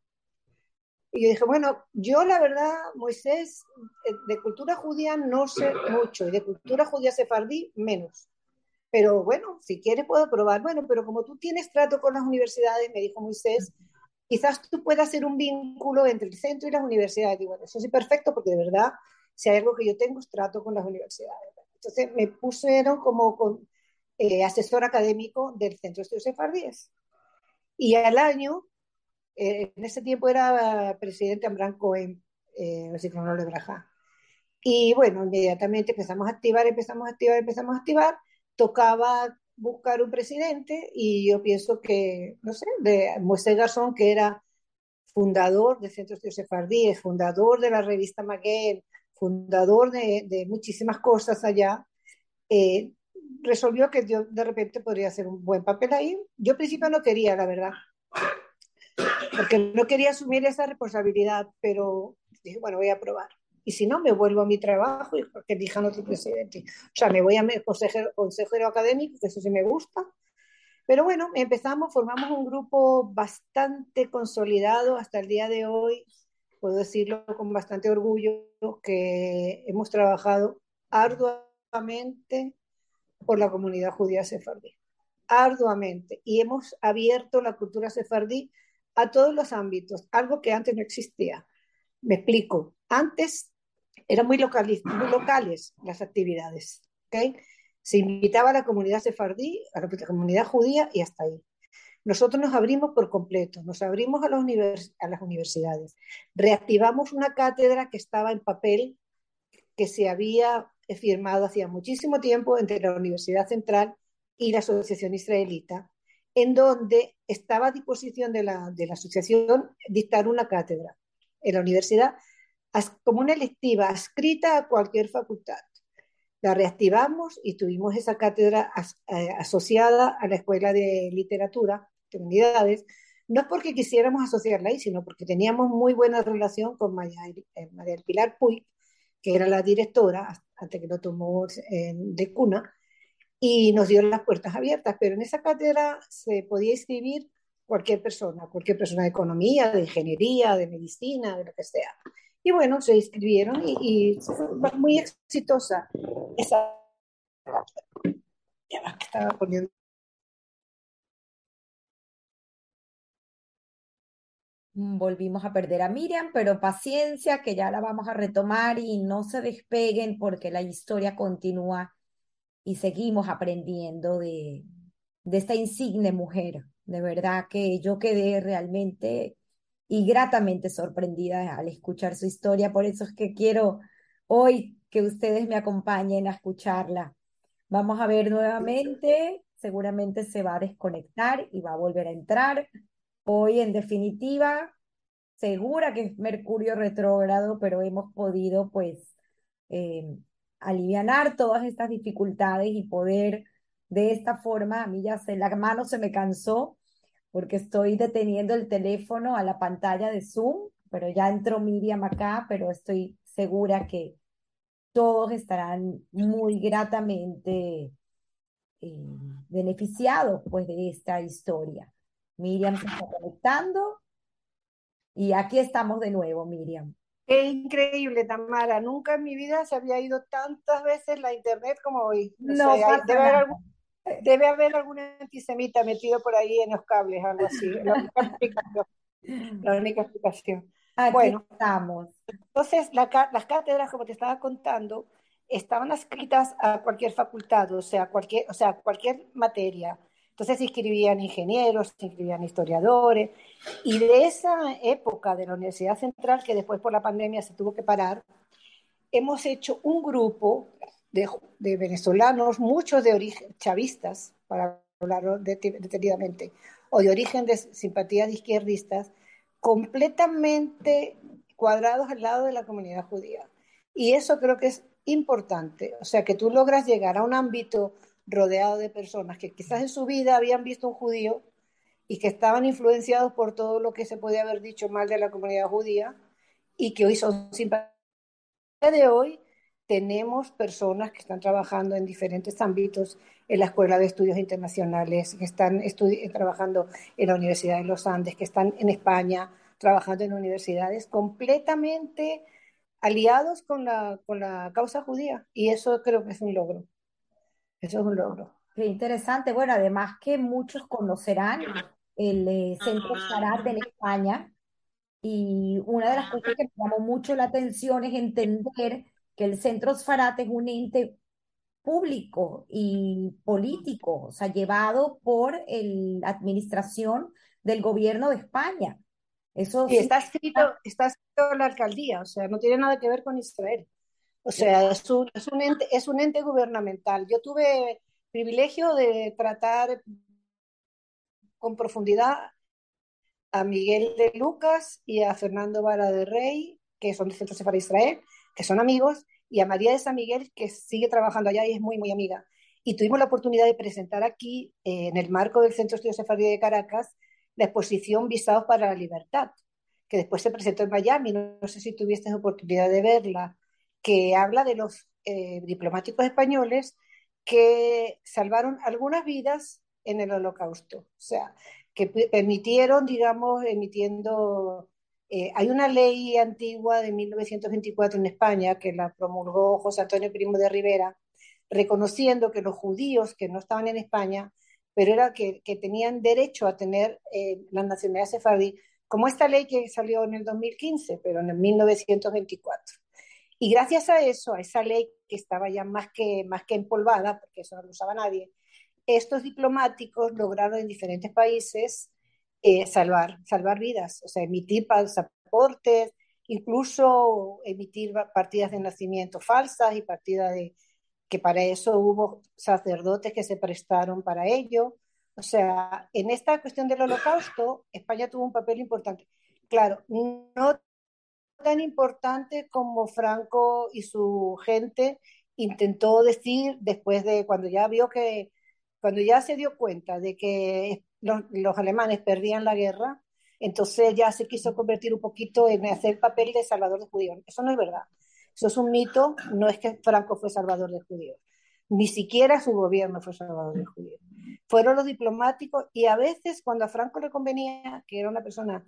Y yo dije, bueno, yo la verdad, Moisés, eh, de cultura judía no sé mucho y de cultura judía sefardí menos. Pero bueno, si quieres puedo probar. Bueno, pero como tú tienes trato con las universidades, me dijo Moisés, quizás tú puedas hacer un vínculo entre el centro y las universidades. Y bueno, eso sí, perfecto, porque de verdad, si hay algo que yo tengo es trato con las universidades. Entonces me pusieron como eh, asesor académico del Centro de Estudios Sefardíes. Y al año, eh, en ese tiempo era presidente Ambrán Cohen, eh, como no le Braja. Y bueno, inmediatamente empezamos a activar, empezamos a activar, empezamos a activar. Tocaba buscar un presidente y yo pienso que, no sé, de Moisés Garzón, que era fundador del Centro de Estudios Sefardíes, fundador de la revista Maguel, fundador de, de muchísimas cosas allá, eh, resolvió que yo de repente podría hacer un buen papel ahí. Yo al principio no quería, la verdad, porque no quería asumir esa responsabilidad, pero dije, bueno, voy a probar. Y si no, me vuelvo a mi trabajo y que elijan otro presidente. O sea, me voy a mi consejero, consejero académico, que eso sí me gusta. Pero bueno, empezamos, formamos un grupo bastante consolidado hasta el día de hoy. Puedo decirlo con bastante orgullo que hemos trabajado arduamente por la comunidad judía sefardí, arduamente. Y hemos abierto la cultura sefardí a todos los ámbitos, algo que antes no existía. Me explico. Antes eran muy, locales, muy locales las actividades. ¿okay? Se invitaba a la comunidad sefardí, a la comunidad judía y hasta ahí. Nosotros nos abrimos por completo, nos abrimos a, a las universidades, reactivamos una cátedra que estaba en papel, que se había firmado hacía muchísimo tiempo entre la Universidad Central y la Asociación Israelita, en donde estaba a disposición de la, de la asociación dictar una cátedra en la universidad como una electiva adscrita a cualquier facultad. La reactivamos y tuvimos esa cátedra eh, asociada a la Escuela de Literatura unidades, no porque quisiéramos asociarla ahí, sino porque teníamos muy buena relación con María, eh, María Pilar Puy, que era la directora, antes que lo tomó de cuna, y nos dio las puertas abiertas, pero en esa cátedra se podía inscribir cualquier persona, cualquier persona de economía, de ingeniería, de medicina, de lo que sea. Y bueno, se inscribieron y, fue muy exitosa esa... Ya va, que estaba poniendo volvimos a perder a Miriam, pero paciencia, que ya la vamos a retomar y no se despeguen porque la historia continúa y seguimos aprendiendo de, de esta insigne mujer. De verdad que yo quedé realmente y gratamente sorprendida al escuchar su historia, por eso es que quiero hoy que ustedes me acompañen a escucharla. Vamos a ver nuevamente, seguramente se va a desconectar y va a volver a entrar. Hoy, en definitiva, segura que es Mercurio retrógrado, pero hemos podido, pues, eh, aliviar todas estas dificultades y poder de esta forma, a mí ya se, la mano se me cansó porque estoy deteniendo el teléfono a la pantalla de Zoom, pero ya entró Miriam acá, pero estoy segura que todos estarán muy gratamente eh, beneficiados pues de esta historia. Miriam se está conectando y aquí estamos de nuevo, Miriam. Qué increíble, Tamara. Nunca en mi vida se había ido tantas veces la internet como hoy. No, debe, haber algún, debe, haber algún, antisemita metido por ahí en los cables, algo así. La única explicación. La única explicación. bueno, estamos. Entonces, las cátedras, como te estaba contando, estaban escritas a cualquier facultad, o sea, cualquier, o sea, cualquier materia. Entonces se inscribían ingenieros, se inscribían historiadores, y de esa época de la Universidad Central, que después por la pandemia se tuvo que parar, hemos hecho un grupo de, venezolanos, muchos de origen chavistas, para hablarlo detenidamente, o de origen de simpatías izquierdistas, completamente cuadrados al lado de la comunidad judía. Y eso creo que es importante, o sea, que tú logras llegar a un ámbito rodeado de personas que quizás en su vida habían visto un judío y que estaban influenciados por todo lo que se podía haber dicho mal de la comunidad judía y que hoy son simpáticos. De hoy tenemos personas que están trabajando en diferentes ámbitos en la Escuela de Estudios Internacionales, que están trabajando en la Universidad de los Andes, que están en España trabajando en universidades completamente aliados con la, con la causa judía. Y eso creo que es un logro. Eso es un logro. Qué interesante. Bueno, además que muchos conocerán el eh, Centro Sarat en España y una de las cosas que me llamó mucho la atención es entender que el Centro Sfarat es un ente público y político, o sea, llevado por la administración del gobierno de España. Eso y está escrito, está escrito en la alcaldía, o sea, no tiene nada que ver con Israel. O sea, es un, es un, ente, es un ente gubernamental. Yo tuve privilegio de tratar con profundidad a Miguel de Lucas y a Fernando Vara de Rey, que son del Centro para Israel, que son amigos, y a María de San Miguel, que sigue trabajando allá y es muy, muy amiga. Y tuvimos la oportunidad de presentar aquí, eh, en el marco del Centro de Estudios de Caracas, la exposición Visados para la Libertad, que después se presentó en Miami. No, no sé si tuviste oportunidad de verla que habla de los eh, diplomáticos españoles que salvaron algunas vidas en el holocausto, o sea, que permitieron, digamos, emitiendo Eh, hay una ley antigua de 1924 en España que la promulgó José Antonio Primo de Rivera, reconociendo que los judíos que no estaban en España, pero era que, tenían derecho a tener eh, la nacionalidad sefardí, como esta ley que salió en el 2015, pero en el 1924. Y gracias a eso, a esa ley que estaba ya más que, más que empolvada, porque eso no lo usaba nadie, estos diplomáticos lograron en diferentes países eh, salvar, salvar vidas, o sea, emitir pasaportes, incluso emitir partidas de nacimiento falsas y partidas de que para eso hubo sacerdotes que se prestaron para ello. O sea, en esta cuestión del holocausto, España tuvo un papel importante. Claro, no tan importante como Franco y su gente intentó decir después de cuando ya vio que, cuando ya se dio cuenta de que los, los alemanes perdían la guerra, entonces ya se quiso convertir un poquito en hacer el papel de salvador de judíos. Eso no es verdad. Eso es un mito. No es que Franco fue salvador de judíos. Ni siquiera su gobierno fue salvador de judíos. Fueron los diplomáticos y a veces cuando a Franco le convenía, que era una persona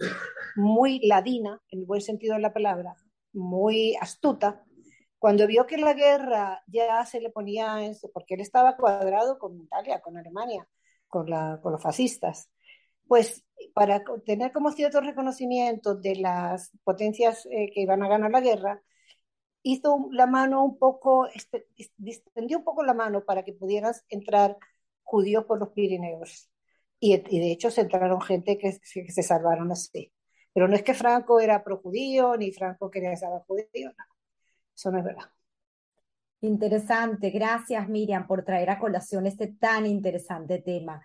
muy ladina, en buen sentido de la palabra, muy astuta, cuando vio que la guerra ya se le ponía, en, porque él estaba cuadrado con Italia, con Alemania, con, la, con los fascistas, pues para tener como cierto reconocimiento de las potencias eh, que iban a ganar la guerra, hizo la mano un poco, extendió un poco la mano para que pudieran entrar judíos por los Pirineos. Y, y de hecho se entraron gente que, que, se salvaron así. Pero no es que Franco era pro judío, ni Franco quería salvar judío, no. Eso no es verdad. Interesante. Gracias, Miriam, por traer a colación este tan interesante tema.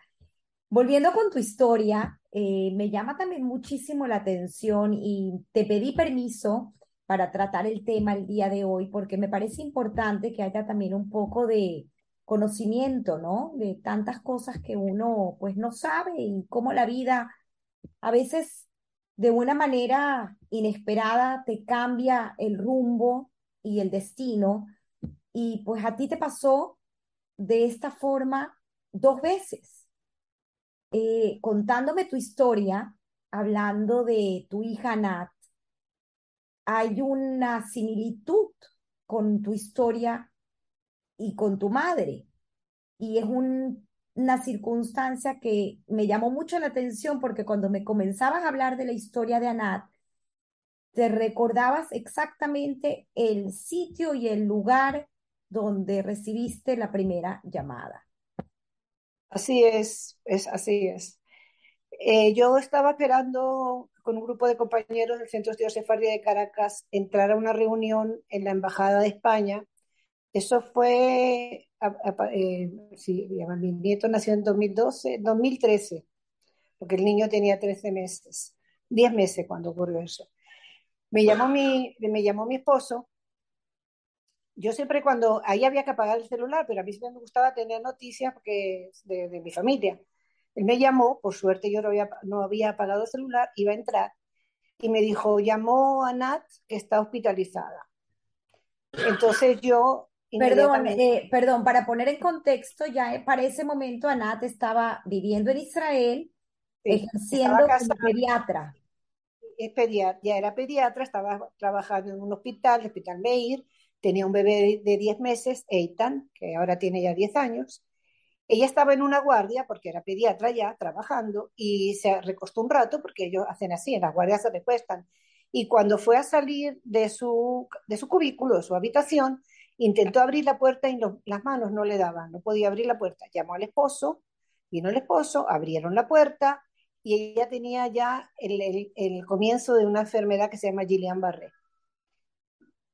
Volviendo con tu historia, eh, me llama también muchísimo la atención y te pedí permiso para tratar el tema el día de hoy porque me parece importante que haya también un poco de conocimiento, ¿no? De tantas cosas que uno pues no sabe y cómo la vida a veces de una manera inesperada te cambia el rumbo y el destino y pues a ti te pasó de esta forma dos veces eh, contándome tu historia, hablando de tu hija Nat, hay una similitud con tu historia y con tu madre. Y es una circunstancia que me llamó mucho la atención porque cuando me comenzabas a hablar de la historia de Anat, te recordabas exactamente el sitio y el lugar donde recibiste la primera llamada. Así es, es así es. Eh, yo estaba esperando con un grupo de compañeros del Centro de Sefardí de Caracas entrar a una reunión en la Embajada de España. Eso fue, eh, sí, mi nieto nació en 2012, 2013, porque el niño tenía 13 meses, 10 meses cuando ocurrió eso. Me llamó mi, me llamó mi esposo yo siempre cuando, ahí había que apagar el celular, pero a mí siempre me gustaba tener noticias porque, de mi familia. Él me llamó, por suerte yo no había, no había apagado el celular, iba a entrar, y me dijo, llamó a Nat que está hospitalizada. Entonces yo... Perdón, eh, perdón, para poner en contexto, ya para ese momento Anat estaba viviendo en Israel, ejerciendo como pediatra. Es pediatra, ya era pediatra, estaba trabajando en un hospital, el Hospital Meir, tenía un bebé de 10 meses, Eitan, que ahora tiene ya 10 años. Ella estaba en una guardia, porque era pediatra ya, trabajando, y se recostó un rato, porque ellos hacen así, en las guardias se recuestan. Y cuando fue a salir de su, de su cubículo, de su habitación, intentó abrir la puerta y las manos no le daban, no podía abrir la puerta. Llamó al esposo, vino el esposo, abrieron la puerta y ella tenía ya el, el, comienzo de una enfermedad que se llama Gillian Barré.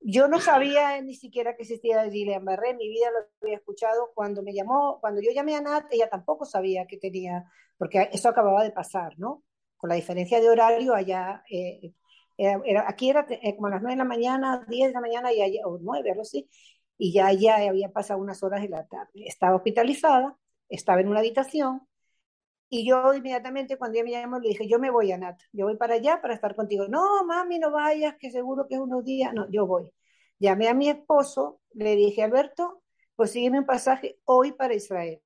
Yo no sabía ni siquiera que existía Gillian Barré, mi vida lo había escuchado. Cuando me llamó, cuando yo llamé a Nat, ella tampoco sabía que tenía, porque eso acababa de pasar, ¿no? Con la diferencia de horario, allá, eh, aquí era eh, como a las 9 de la mañana, 10 de la mañana, y allá, o 9, algo así, y ya, ya había pasado unas horas de la tarde. Estaba hospitalizada, estaba en una habitación, y yo inmediatamente cuando ella me llamó le dije, yo me voy a Nat, yo voy para allá para estar contigo. No, mami, no vayas, que seguro que es unos días. No, yo voy. Llamé a mi esposo, le dije, Alberto, pues sígueme un pasaje hoy para Israel.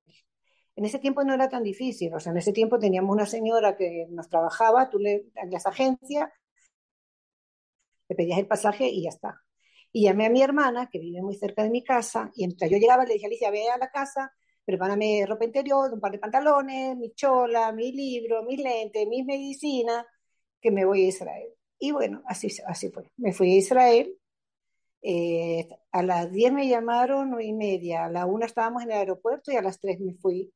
En ese tiempo no era tan difícil, o sea, en ese tiempo teníamos una señora que nos trabajaba, tú le, las agencias, le pedías el pasaje y ya está. Y llamé a mi hermana, que vive muy cerca de mi casa, y mientras yo llegaba le dije, Alicia, ve a la casa, prepárame ropa interior, un par de pantalones, mi chola, mi libro, mis lentes, mis medicinas, que me voy a Israel. Y bueno, así, así fue. Me fui a Israel. Eh, a las 10 me llamaron, y media. A la 1 estábamos en el aeropuerto y a las 3 me fui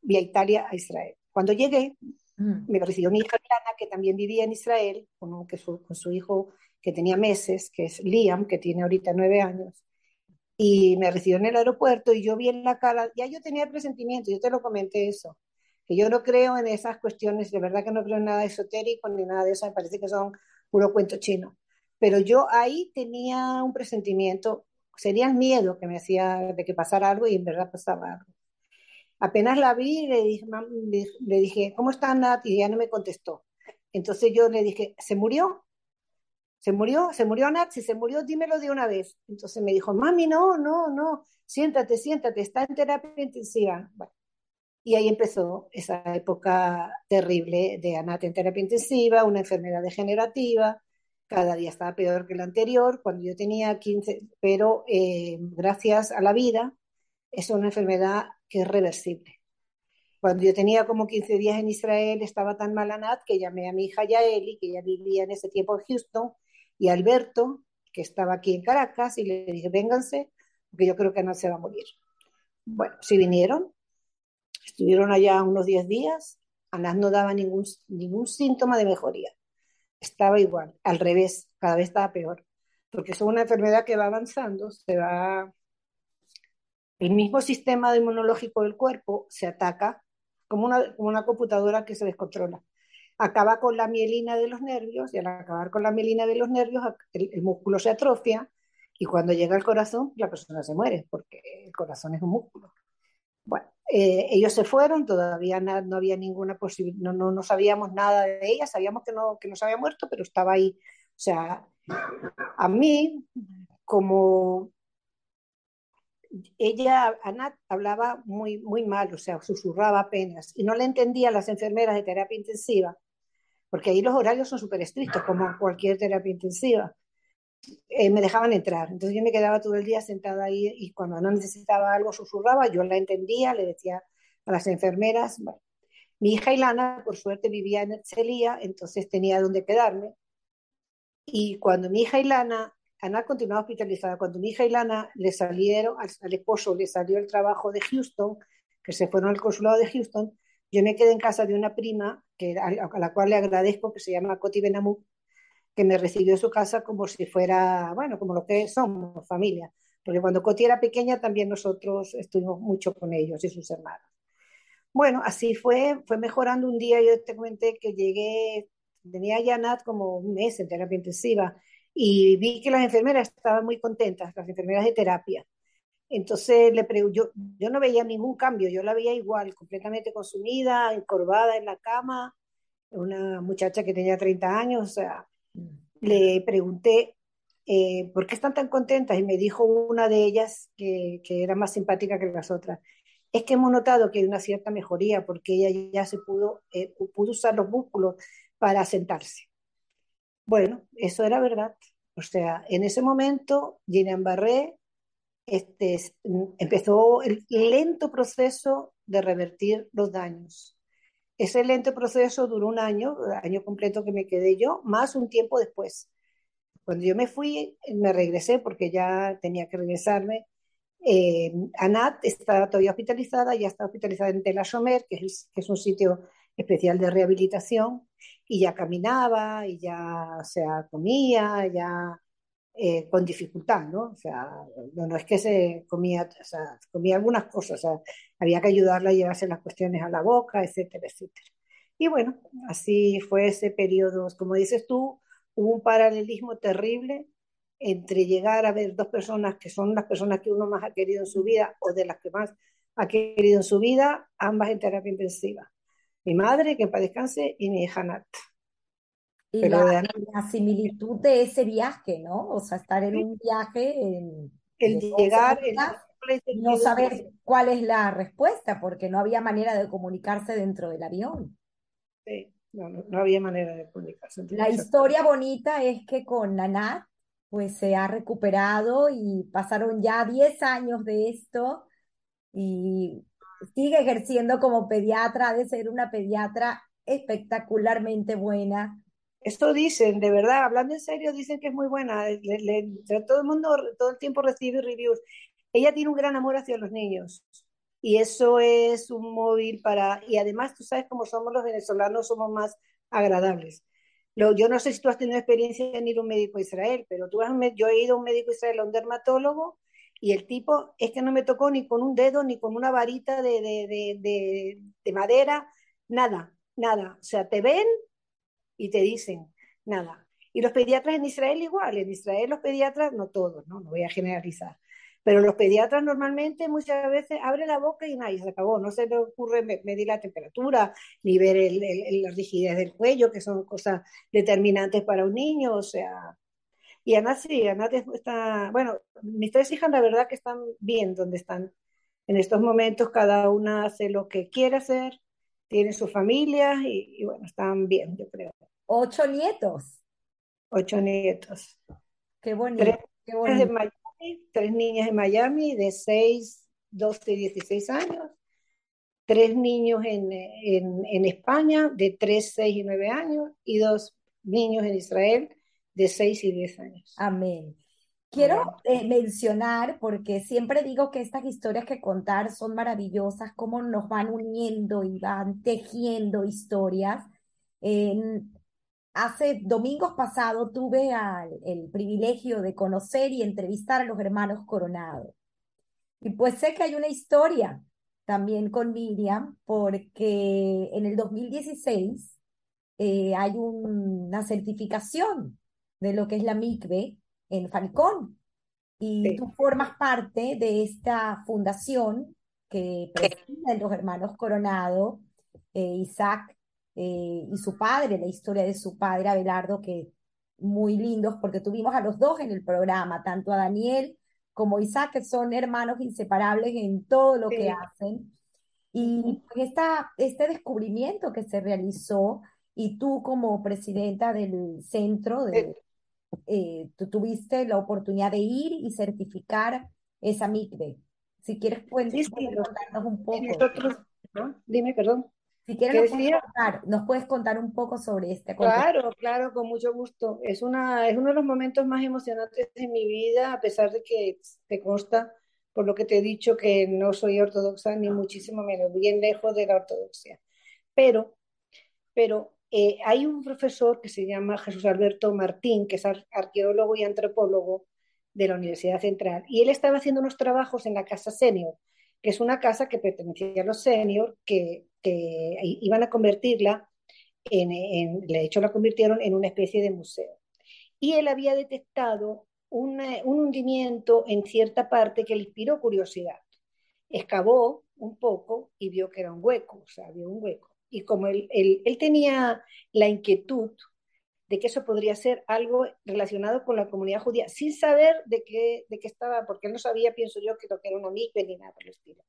vía Italia a Israel. Cuando llegué, mm. me recibió mi hija Diana, que también vivía en Israel, con, que su, con su hijo que tenía meses, que es Liam, que tiene ahorita nueve años, y me recibió en el aeropuerto y yo vi en la cara, ya yo tenía presentimiento, yo te lo comenté eso, que yo no creo en esas cuestiones, de verdad que no creo en nada esotérico ni nada de eso, me parece que son puro cuento chino. Pero yo ahí tenía un presentimiento, sería el miedo que me hacía de que pasara algo y en verdad pasaba algo. Apenas la vi, le dije, le dije ¿cómo está Nat? Y ella no me contestó. Entonces yo le dije, ¿se murió? ¿Se murió? ¿Se murió Nat? Si se murió, dímelo de una vez. Entonces me dijo, mami, no, no, no, siéntate, siéntate, está en terapia intensiva. Y ahí empezó esa época terrible de Anat en terapia intensiva, una enfermedad degenerativa, cada día estaba peor que la anterior, cuando yo tenía 15, pero eh, gracias a la vida es una enfermedad que es reversible. Cuando yo tenía como 15 días en Israel, estaba tan mal Anat que llamé a mi hija Yaeli, que ya vivía en ese tiempo en Houston, y Alberto, que estaba aquí en Caracas, y le dije, vénganse, porque yo creo que no se va a morir. Bueno, sí vinieron, estuvieron allá unos 10 días, Anat no daba ningún, ningún síntoma de mejoría. Estaba igual, al revés, cada vez estaba peor, porque es una enfermedad que va avanzando, se va... El mismo sistema inmunológico del cuerpo se ataca como una, como una computadora que se descontrola. Acaba con la mielina de los nervios y al acabar con la mielina de los nervios el, músculo se atrofia y cuando llega al corazón la persona se muere porque el corazón es un músculo. Bueno, eh, ellos se fueron, todavía no, había ninguna posibilidad, no, no, sabíamos nada de ella, sabíamos que no, que no se había muerto, pero estaba ahí. O sea, a mí, como ella, Anat, hablaba muy, muy mal, o sea, susurraba apenas, y no le entendía a las enfermeras de terapia intensiva, porque ahí los horarios son súper estrictos, como cualquier terapia intensiva. Eh, me dejaban entrar. Entonces yo me quedaba todo el día sentada ahí y cuando no necesitaba algo susurraba, yo la entendía, le decía a las enfermeras. Mi hija Ilana, por suerte, vivía en Ercelía, entonces tenía donde quedarme. Y cuando mi hija Ilana Ana continuaba hospitalizada. Cuando mi hija Ilana le salieron, al, esposo le salió el trabajo de Houston, que se fueron al consulado de Houston, yo me quedé en casa de una prima a, la cual le agradezco, que se llama Coti Benamú, que me recibió en su casa como si fuera, bueno, como lo que somos, familia. Porque cuando Coti era pequeña también nosotros estuvimos mucho con ellos y sus hermanos. Bueno, así fue, fue mejorando un día. Yo te comenté que llegué, tenía ya Nat como un mes en terapia intensiva y vi que las enfermeras estaban muy contentas, las enfermeras de terapia. Entonces le yo, yo no veía ningún cambio, yo la veía igual, completamente consumida, encorvada en la cama, una muchacha que tenía 30 años, o sea, le pregunté eh, por qué están tan contentas y me dijo una de ellas que, era más simpática que las otras. Es que hemos notado que hay una cierta mejoría porque ella ya se pudo, eh, usar los músculos para sentarse. Bueno, eso era verdad. O sea, en ese momento, Gillian Barré este, empezó el lento proceso de revertir los daños. Ese lento proceso duró un año, año completo que me quedé yo, más un tiempo después. Cuando yo me fui, me regresé porque ya tenía que regresarme. Eh, Anat estaba todavía hospitalizada, ya está hospitalizada en Tel que es, es un sitio especial de rehabilitación, y ya caminaba, y ya, o sea, comía, ya eh, con dificultad, ¿no? O sea, no, es que se comía, o sea, comía algunas cosas, o sea, había que ayudarla a llevarse las cuestiones a la boca, etcétera, etcétera. Y bueno, así fue ese periodo, como dices tú, hubo un paralelismo terrible entre llegar a ver dos personas que son las personas que uno más ha querido en su vida o de las que más ha querido en su vida, ambas en terapia intensiva. Mi madre, que para descanse, y mi hija Nat. Y la, similitud de ese viaje, ¿no? O sea, estar en un viaje, el llegar, el, no saber cuál es la respuesta, porque no había manera de comunicarse dentro del avión. Sí. no, había manera de comunicarse. La historia bonita es que con Nanat, pues se ha recuperado y pasaron ya 10 años de esto y sigue ejerciendo como pediatra, de ser una pediatra espectacularmente buena. Esto dicen, de verdad, hablando en serio, dicen que es muy buena. todo el mundo todo el tiempo recibe reviews. Ella tiene un gran amor hacia los niños y eso es un móvil para, y además tú sabes cómo somos los venezolanos, somos más agradables. Lo, yo no sé si tú has tenido experiencia en ir a un médico a Israel, pero tú has, yo he ido a un médico a Israel, a un dermatólogo, y el tipo es que no me tocó ni con un dedo, ni con una varita de, de, de, de madera, nada, nada. O sea, te ven y te dicen, nada. Y los pediatras en Israel igual, en Israel los pediatras, no todos, no, no voy a generalizar, pero los pediatras normalmente muchas veces abren la boca y nadie se acabó. No se le ocurre medir la temperatura, ni ver el, la rigidez del cuello, que son cosas determinantes para un niño. O sea, y Ana sí, Ana está, bueno, mis tres hijas la verdad que están bien donde están. En estos momentos cada una hace lo que quiere hacer, tiene su familia y, bueno, están bien, yo creo. Ocho nietos. Ocho nietos. Qué bonito. qué bonito tres niñas en Miami de 6, 12 y 16 años, tres niños en, en, en España de 3, 6 y 9 años y dos niños en Israel de 6 y 10 años. Amén. Quiero eh, mencionar, porque siempre digo que estas historias que contar son maravillosas, cómo nos van uniendo y van tejiendo historias. Hace domingos pasados tuve el privilegio de conocer y entrevistar a los hermanos Coronado. Y pues sé que hay una historia también con Miriam, porque en el 2016 eh, hay una certificación de lo que es la MICBE en Falcón. Y tú formas parte de esta fundación que preside los hermanos Coronado, eh, Isaac eh, y su padre, la historia de su padre Abelardo, que muy lindos, porque tuvimos a los dos en el programa, tanto a Daniel como Isaac, que son hermanos inseparables en todo lo que hacen. Y pues esta, este descubrimiento que se realizó, y tú como presidenta del centro, de, eh, tú tuviste la oportunidad de ir y certificar esa MICBE. Si quieres, puedes, contarnos un poco. Dime, perdón. Si quieres, nos puedes, contar, un poco sobre este Claro, claro, con mucho gusto. Es, una, es uno de los momentos más emocionantes de mi vida, a pesar de que te consta, por lo que te he dicho, que no soy ortodoxa, ni muchísimo menos, bien lejos de la ortodoxia. Pero, pero eh, hay un profesor que se llama Jesús Alberto Martín, que es arqueólogo y antropólogo de la Universidad Central, y él estaba haciendo unos trabajos en la Casa Senior, que es una casa que pertenecía a los senior, que que iban a convertirla, en, de hecho la convirtieron en una especie de museo. Y él había detectado un hundimiento en cierta parte que le inspiró curiosidad. Excavó un poco y vio que era un hueco, o sea, vio un hueco. Y como él, él, tenía la inquietud de que eso podría ser algo relacionado con la comunidad judía, sin saber de qué, de qué estaba, porque él no sabía, pienso yo, que lo que era una micve ni nada por el estilo.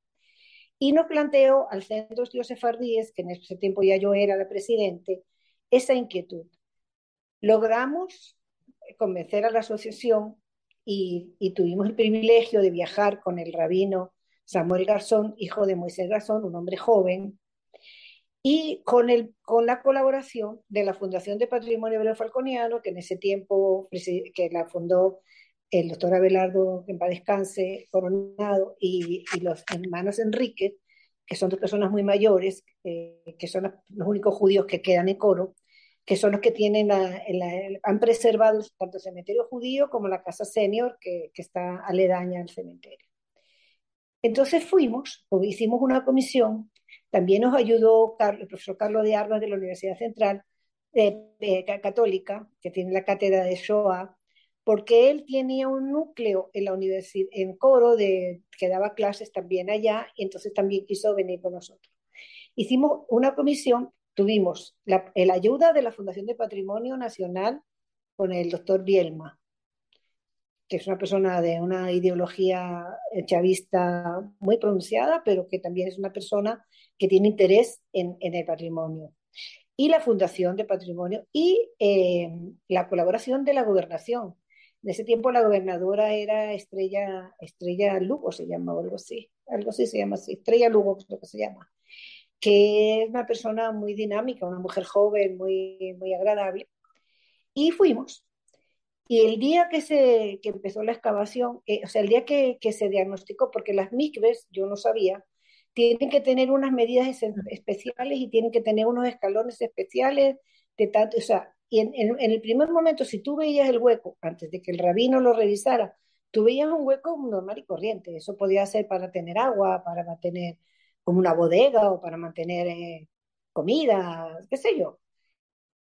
Y nos planteó al Centro de Estudios Sefardíes, que en ese tiempo ya yo era la presidente, esa inquietud. Logramos convencer a la asociación y, tuvimos el privilegio de viajar con el rabino Samuel Garzón, hijo de Moisés Garzón, un hombre joven, y con, el, con la colaboración de la Fundación de Patrimonio Hebreo Falconiano, que en ese tiempo que la fundó el doctor Abelardo, que en paz descanse, Coronado, y, los hermanos Enrique, que son dos personas muy mayores, eh, que son los, únicos judíos que quedan en coro, que son los que tienen la, han preservado tanto el cementerio judío como la casa senior, que, que está aledaña al cementerio. Entonces fuimos, hicimos una comisión, también nos ayudó el profesor Carlos de Armas de la Universidad Central Católica, que tiene la cátedra de Shoah, porque él tenía un núcleo en la universidad, en Coro, de, que daba clases también allá, y entonces también quiso venir con nosotros. Hicimos una comisión, tuvimos la, ayuda de la Fundación de Patrimonio Nacional con el doctor Bielma, que es una persona de una ideología chavista muy pronunciada, pero que también es una persona que tiene interés en, el patrimonio y la Fundación de Patrimonio y eh, la colaboración de la gobernación. En ese tiempo la gobernadora era Estrella, Estrella Lugo, se llama, o algo así, algo así se llama así, Estrella Lugo creo que se llama, que es una persona muy dinámica, una mujer joven, muy, muy agradable. Y fuimos. Y el día que, se, que empezó la excavación, eh, o sea, el día que, que, se diagnosticó, porque las micves, yo no sabía, tienen que tener unas medidas especiales y tienen que tener unos escalones especiales de tanto, o sea, y en, el primer momento, si tú veías el hueco, antes de que el rabino lo revisara, tú veías un hueco normal y corriente. Eso podía ser para tener agua, para mantener como una bodega o para mantener eh, comida, qué sé yo.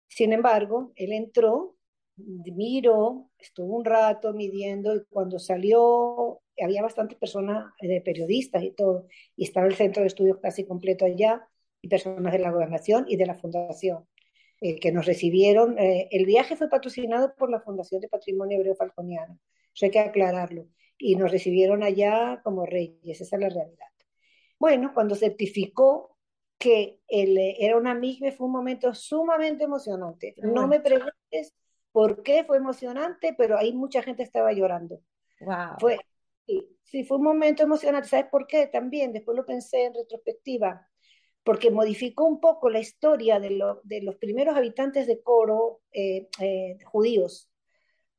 Sin embargo, él entró, miró, estuvo un rato midiendo y cuando salió había bastantes personas, de eh, periodistas y todo, y estaba el centro de estudios casi completo allá, y personas de la gobernación y de la fundación. Eh, que nos recibieron. Eh, el viaje fue patrocinado por la Fundación de Patrimonio Hebreo Falconiano, eso hay que aclararlo, y nos recibieron allá como reyes, esa es la realidad. Bueno, cuando certificó que el, era una MIGBE fue un momento sumamente emocionante. No me preguntes por qué fue emocionante, pero ahí mucha gente estaba llorando. Wow. Fue, sí, sí, fue un momento emocionante. ¿Sabes por qué? También, después lo pensé en retrospectiva porque modificó un poco la historia de, los primeros habitantes de Coro eh, eh, judíos,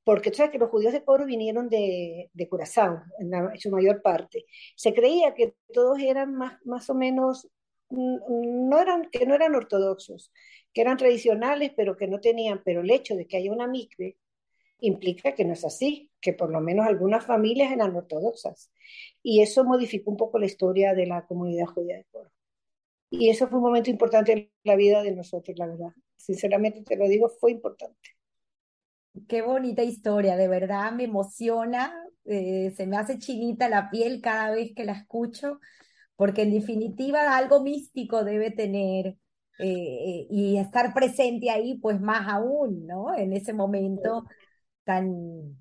porque tú sabes que los judíos de Coro vinieron de, de Curazao, en, su mayor parte. Se creía que todos eran más, más o menos, no eran, que no eran ortodoxos, que eran tradicionales, pero que no tenían, pero el hecho de que haya una micve implica que no es así, que por lo menos algunas familias eran ortodoxas. Y eso modificó un poco la historia de la comunidad judía de Coro. Y eso fue un momento importante en la vida de nosotros, la verdad. Sinceramente te lo digo, fue importante. Qué bonita historia, de verdad me emociona, eh, se me hace chinita la piel cada vez que la escucho, porque en definitiva algo místico debe tener eh, y estar presente ahí, pues más aún, ¿no? En ese momento tan,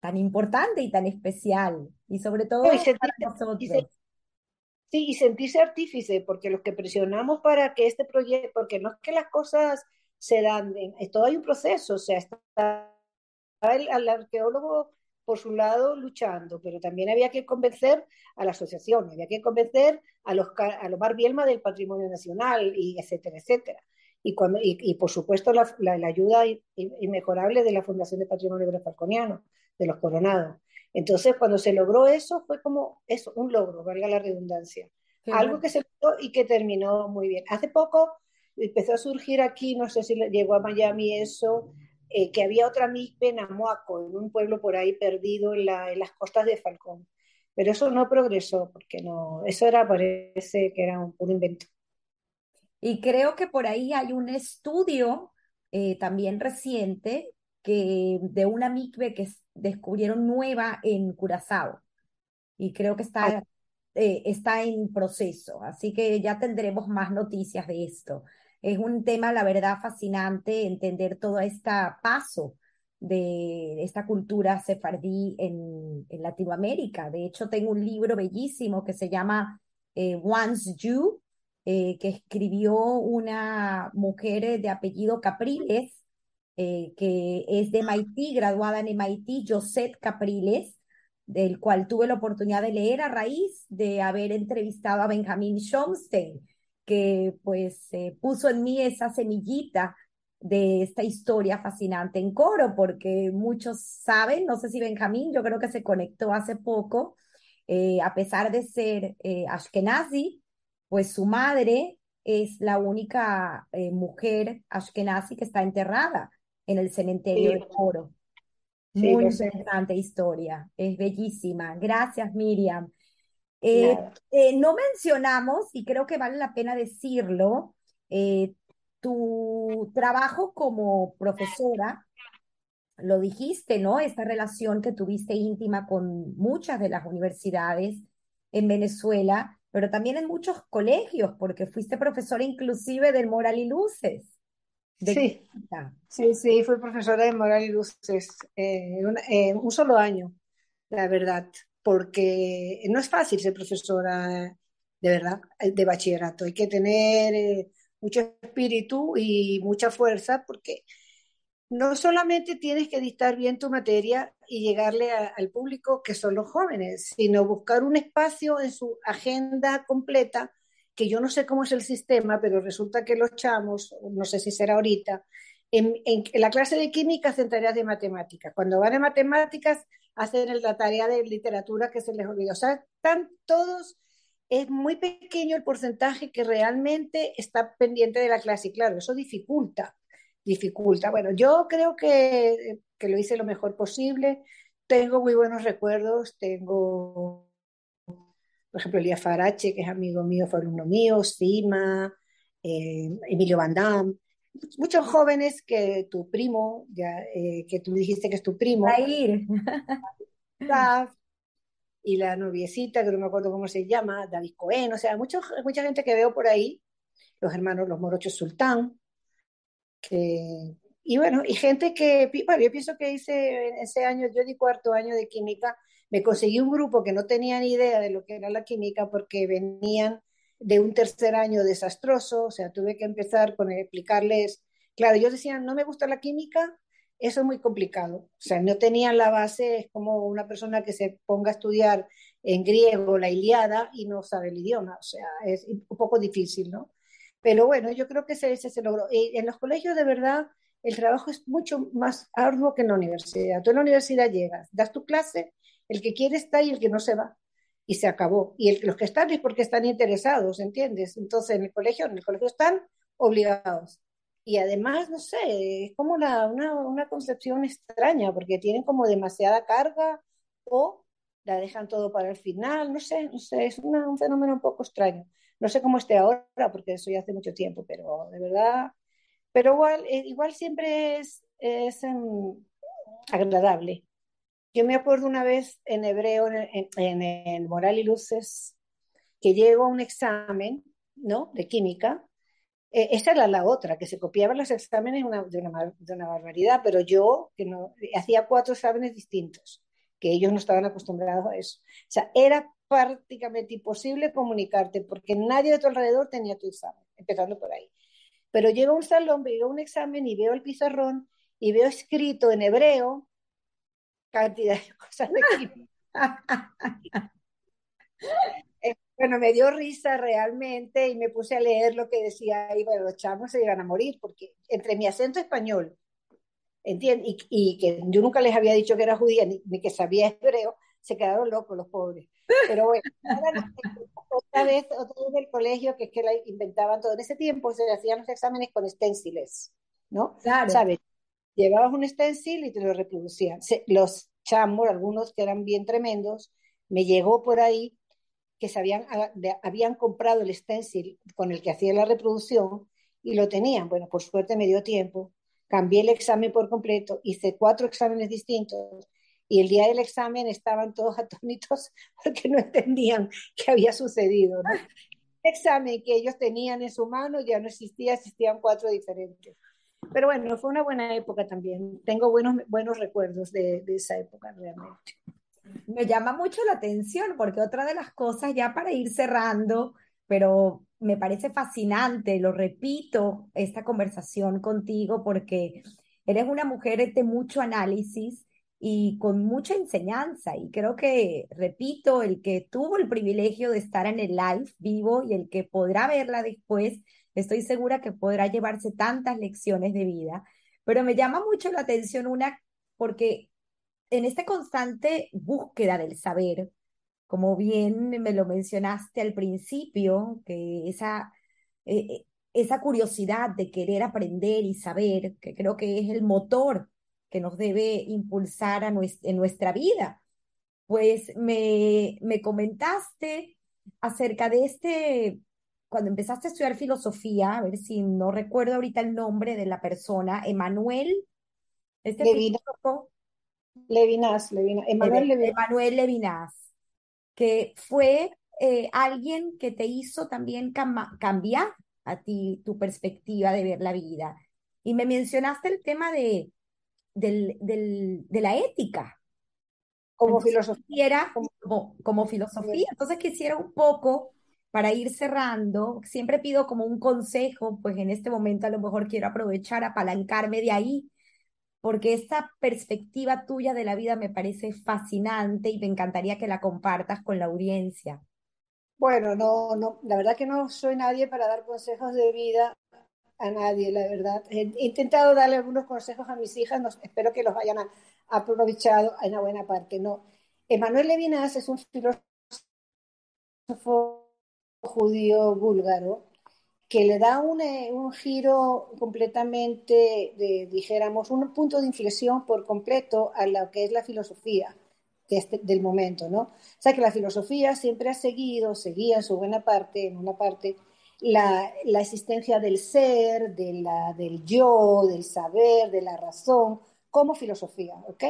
tan importante y tan especial, y sobre todo para nosotros. Sí, y sentirse artífice, porque los que presionamos para que este proyecto, porque no es que las cosas se dan, todo hay un proceso, o sea, está el, arqueólogo por su lado luchando, pero también había que convencer a la asociación, había que convencer a los a Omar Bielma del Patrimonio Nacional, y etcétera, etcétera. Y, cuando, y, por supuesto la, la, ayuda inmejorable de la Fundación de Patrimonio Falconiano, de los coronados. Entonces, cuando se logró eso, fue como eso, un logro, valga la redundancia. Algo que se logró y que terminó muy bien. Hace poco empezó a surgir aquí, no sé si llegó a Miami eso, eh, que había otra MISPE en Amoaco, en un pueblo por ahí perdido en, las costas de Falcón. Pero eso no progresó, porque no, eso era, parece que era un, invento. Y creo que por ahí hay un estudio eh, también reciente que, de una MICBE que descubrieron nueva en Curazao. Y creo que está, eh, está en proceso. Así que ya tendremos más noticias de esto. Es un tema, la verdad, fascinante entender todo este paso de esta cultura sefardí en, Latinoamérica. De hecho, tengo un libro bellísimo que se llama eh, Once You, eh, que escribió una mujer de apellido Capriles, eh, que es de MIT, graduada en MIT, Josette Capriles, del cual tuve la oportunidad de leer a raíz de haber entrevistado a Benjamin Schomstein, que pues puso en mí esa semillita de esta historia fascinante en coro, porque muchos saben, no sé si Benjamín, yo creo que se conectó hace poco, eh, a pesar de ser eh, ashkenazi, pues su madre es la única mujer ashkenazi que está enterrada en el cementerio de Coro. Muy interesante historia, es bellísima. Gracias, Miriam. Eh, eh, no mencionamos, y creo que vale la pena decirlo, eh, tu trabajo como profesora, lo dijiste, ¿no? Esta relación que tuviste íntima con muchas de las universidades en Venezuela, pero también en muchos colegios, porque fuiste profesora inclusive del Moral y Luces. Sí, sí, sí, fui profesora de moral y luces eh, un, solo año, la verdad, porque no es fácil ser profesora de verdad, de bachillerato. Hay que tener eh, mucho espíritu y mucha fuerza, porque no solamente tienes que dictar bien tu materia y llegarle al público que son los jóvenes, sino buscar un espacio en su agenda completa, que yo no sé cómo es el sistema, pero resulta que los chamos, no sé si será ahorita, en, la clase de química hacen tareas de matemáticas. Cuando van a matemáticas, hacen la tarea de literatura que se les olvidó. O sea, están todos, es muy pequeño el porcentaje que realmente está pendiente de la clase. Y claro, eso dificulta dificulta. Bueno, yo creo que, que lo hice lo mejor posible. Tengo muy buenos recuerdos. Tengo, por ejemplo, Elías Farache, que es amigo mío, fue alumno mío, Sima, eh, Emilio Van Damme. Muchos jóvenes que tu primo, ya, eh, que tú dijiste que es tu primo. ir y la noviecita, que no me acuerdo cómo se llama, David Cohen, o sea, mucha gente que veo por ahí, los hermanos Los Morochos Sultán, y bueno, y gente que, bueno, yo pienso que hice ese año, yo di cuarto año de química, me conseguí un grupo que no tenía ni idea de lo que era la química porque venían de un tercer año desastroso, o sea, tuve que empezar con explicarles, claro, ellos decían, no me gusta la química, eso es muy complicado, o sea, no tenían la base, es como una persona que se ponga a estudiar en griego la Iliada y no sabe el idioma, o sea, es un poco difícil, ¿no? Pero bueno, yo creo que ese, se logró. Y en los colegios, de verdad, el trabajo es mucho más arduo que en la universidad. Tú en la universidad llegas, das tu clase, el que quiere está y el que no se va. Y se acabó. Y los que están es porque están interesados, ¿entiendes? Entonces, en el colegio, en el colegio están obligados. Y además, no sé, es como una, una, una concepción extraña, porque tienen como demasiada carga o la dejan todo para el final, no sé, no sé, es un fenómeno un poco extraño. No sé cómo esté ahora, porque eso ya hace mucho tiempo, pero de verdad, pero igual, eh, igual siempre es, es em, agradable. Yo me acuerdo una vez en hebreo, en, el Moral y Luces, que llegó a un examen, ¿no? De química. E, esa era la otra, que se copiaban los exámenes de, una, de una barbaridad, pero yo, que no, hacía cuatro exámenes distintos, que ellos no estaban acostumbrados a eso. O sea, era prácticamente imposible comunicarte porque nadie de tu alrededor tenía tu examen, empezando por ahí. Pero llego a un salón, veo un examen y veo el pizarrón y veo escrito en hebreo cantidad de cosas de eh, bueno, me dio risa realmente y me puse a leer lo que decía y bueno, los chamos se iban a morir porque entre mi acento español, ¿entiendes? Y, que yo nunca les había dicho que era judía ni que sabía hebreo, se quedaron locos los pobres. Pero bueno, otra vez, otra vez del colegio, que es que la inventaban todo. En ese tiempo se hacían los exámenes con esténciles, ¿no? Claro. ¿Sabes? Llevabas un stencil y te lo reproducían. los chamos, algunos que eran bien tremendos, me llegó por ahí que se habían, ah, habían comprado el stencil con el que hacía la reproducción y lo tenían. Bueno, por suerte me dio tiempo. Cambié el examen por completo, hice cuatro exámenes distintos y el día del examen estaban todos atónitos porque no entendían qué había sucedido. El examen que ellos tenían en su mano ya no existía, existían cuatro diferentes. Pero bueno, fue una buena época también. Tengo buenos, buenos recuerdos de, de esa época realmente. Me llama mucho la atención porque otra de las cosas, ya para ir cerrando, pero me parece fascinante, lo repito, esta conversación contigo porque eres una mujer de mucho análisis y con mucha enseñanza. Y creo que, repito, el que tuvo el privilegio de estar en el live vivo y el que podrá verla después, estoy segura que podrá llevarse tantas lecciones de vida. Pero me llama mucho la atención una, porque en esta constante búsqueda del saber, como bien me lo mencionaste al principio, que esa, eh, esa curiosidad de querer aprender y saber, que creo que es el motor que nos debe impulsar en nuestra vida. Pues me, me comentaste acerca de este, cuando empezaste a estudiar filosofía, a ver si no recuerdo ahorita el nombre de la persona, Emanuel, este Levinas, Levinas, Levinas, Emanuel Levinas. que fue eh, alguien que te hizo también cambiar a ti tu perspectiva de ver la vida. Y me mencionaste el tema de, del, del, de la ética. Como filosofía. como, como filosofía. Entonces quisiera un poco para ir cerrando, siempre pido como un consejo, pues en este momento a lo mejor quiero aprovechar, apalancarme de ahí, porque esta perspectiva tuya de la vida me parece fascinante y me encantaría que la compartas con la audiencia. Bueno, no, no, la verdad que no soy nadie para dar consejos de vida a nadie, la verdad. He intentado darle algunos consejos a mis hijas, espero que los hayan aprovechado en una buena parte. No. Emanuel Levinas es un filósofo judío búlgaro que le da un, eh, un giro completamente, de, dijéramos, un punto de inflexión por completo a lo que es la filosofía este, del momento, ¿no? O sea que la filosofía siempre ha seguido, seguía en su buena parte, en una parte, la, la existencia del ser, de la, del yo, del saber, de la razón, como filosofía, ¿ok?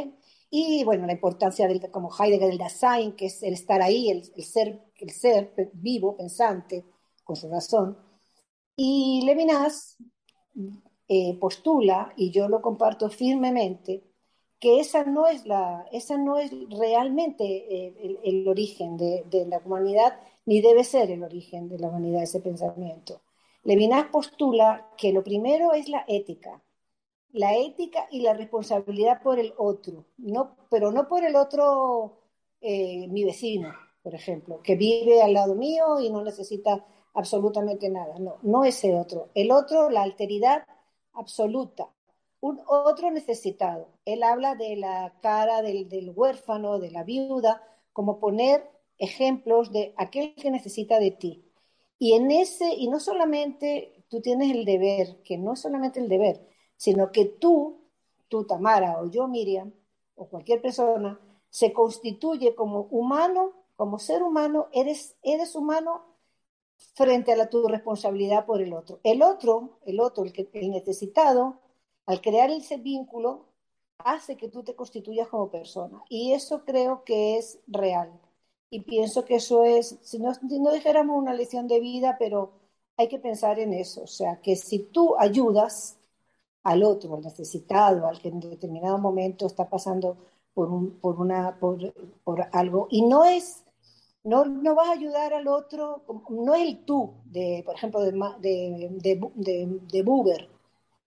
Y bueno, la importancia del, como Heidegger del Dasein, que es el estar ahí, el, ser, el ser vivo, pensante, con su razón. Y Levinas eh, postula, y yo lo comparto firmemente, que esa no es, la, esa no es realmente eh, el, origen de, de, la humanidad, ni debe ser el origen de la humanidad ese pensamiento. Levinas postula que lo primero es la ética, la ética y la responsabilidad por el otro, no, pero no por el otro, eh, mi vecino, por ejemplo, que vive al lado mío y no necesita absolutamente nada. No, no ese otro. El otro, la alteridad absoluta. Un otro necesitado. Él habla de la cara del, del huérfano, de la viuda, como poner ejemplos de aquel que necesita de ti. Y en ese, y no solamente tú tienes el deber, que no es solamente el deber, sino que tú, tú Tamara o yo Miriam o cualquier persona, se constituye como humano, como ser humano, eres, eres humano frente a la, tu responsabilidad por el otro. El otro, el otro, el, necesitado, al crear ese vínculo, hace que tú te constituyas como persona. Y eso creo que es real. Y pienso que eso es, si no, si no dijéramos una lección de vida, pero hay que pensar en eso. O sea, que si tú ayudas, al otro, al necesitado, al que en determinado momento está pasando por, un, por, una, por, por, algo. Y no es, no, no vas a ayudar al otro, no es el tú, de, por ejemplo, de, de, de, de, Buber,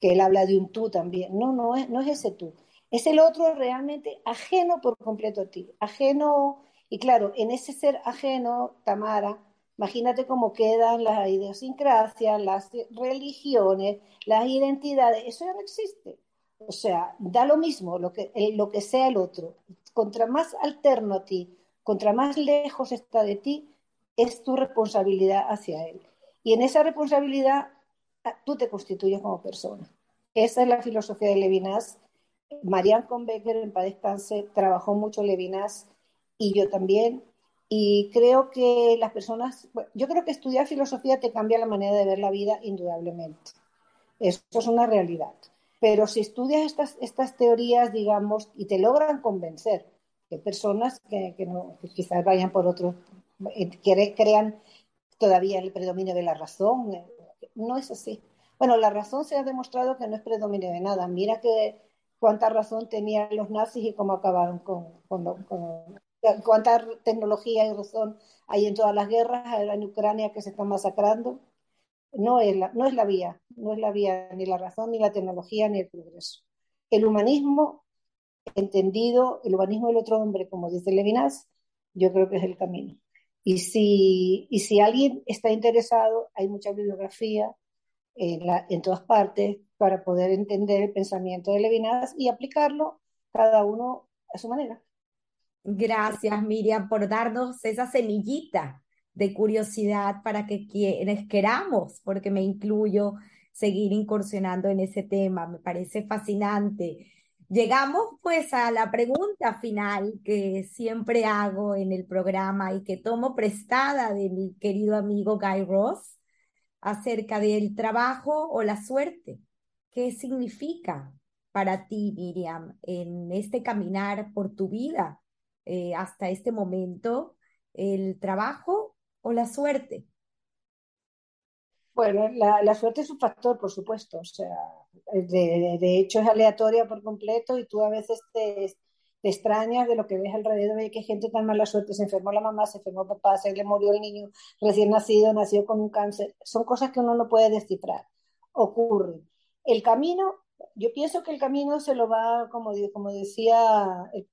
que él habla de un tú también. No, no es, no es ese tú. Es el otro realmente ajeno por completo a ti, ajeno, y claro, en ese ser ajeno, Tamara, Imagínate cómo quedan las idiosincrasias, las religiones, las identidades. Eso ya no existe. O sea, da lo mismo lo que, lo que sea el otro. Contra más alterno a ti, contra más lejos está de ti, es tu responsabilidad hacia él. Y en esa responsabilidad ah, tú te constituyes como persona. Esa es la filosofía de Levinas. Marianne Conbecker, en paz descanse, trabajó mucho Levinas y yo también. Y creo que las personas, yo creo que estudiar filosofía te cambia la manera de ver la vida indudablemente. Eso es una realidad. Pero si estudias estas, estas teorías, digamos, y te logran convencer, que personas que, que no, quizás vayan por otros, eh, que crean todavía el predominio de la razón, eh, no es así. Bueno, la razón se ha demostrado que no es predominio de nada. Mira que cuánta razón tenían los nazis y cómo acabaron con, con, con cuánta tecnología y razón hay en todas las guerras, en Ucrania que se están masacrando. No es, la, no es la vía, no es la vía ni la razón, ni la tecnología, ni el progreso. El humanismo entendido, el humanismo del otro hombre, como dice Levinas, yo creo que es el camino. Y si, y si alguien está interesado, hay mucha bibliografía en, la, en todas partes para poder entender el pensamiento de Levinas y aplicarlo cada uno a su manera. Gracias, Miriam, por darnos esa semillita de curiosidad para que quienes queramos, porque me incluyo, seguir incursionando en ese tema. Me parece fascinante. Llegamos pues a la pregunta final que siempre hago en el programa y que tomo prestada de mi querido amigo Guy Ross acerca del trabajo o la suerte. ¿Qué significa para ti, Miriam, en este caminar por tu vida? Eh, hasta este momento, el trabajo o la suerte? Bueno, la, suerte es un factor, por supuesto. O sea, de, hecho es aleatoria por completo y tú a veces te... te extrañas de lo que ves alrededor, de que gente tan mala suerte, se enfermó la mamá, se enfermó el papá, se le murió el niño recién nacido, nació con un cáncer, son cosas que uno no puede descifrar, ocurren. El camino, yo pienso que el camino se lo va, como, como decía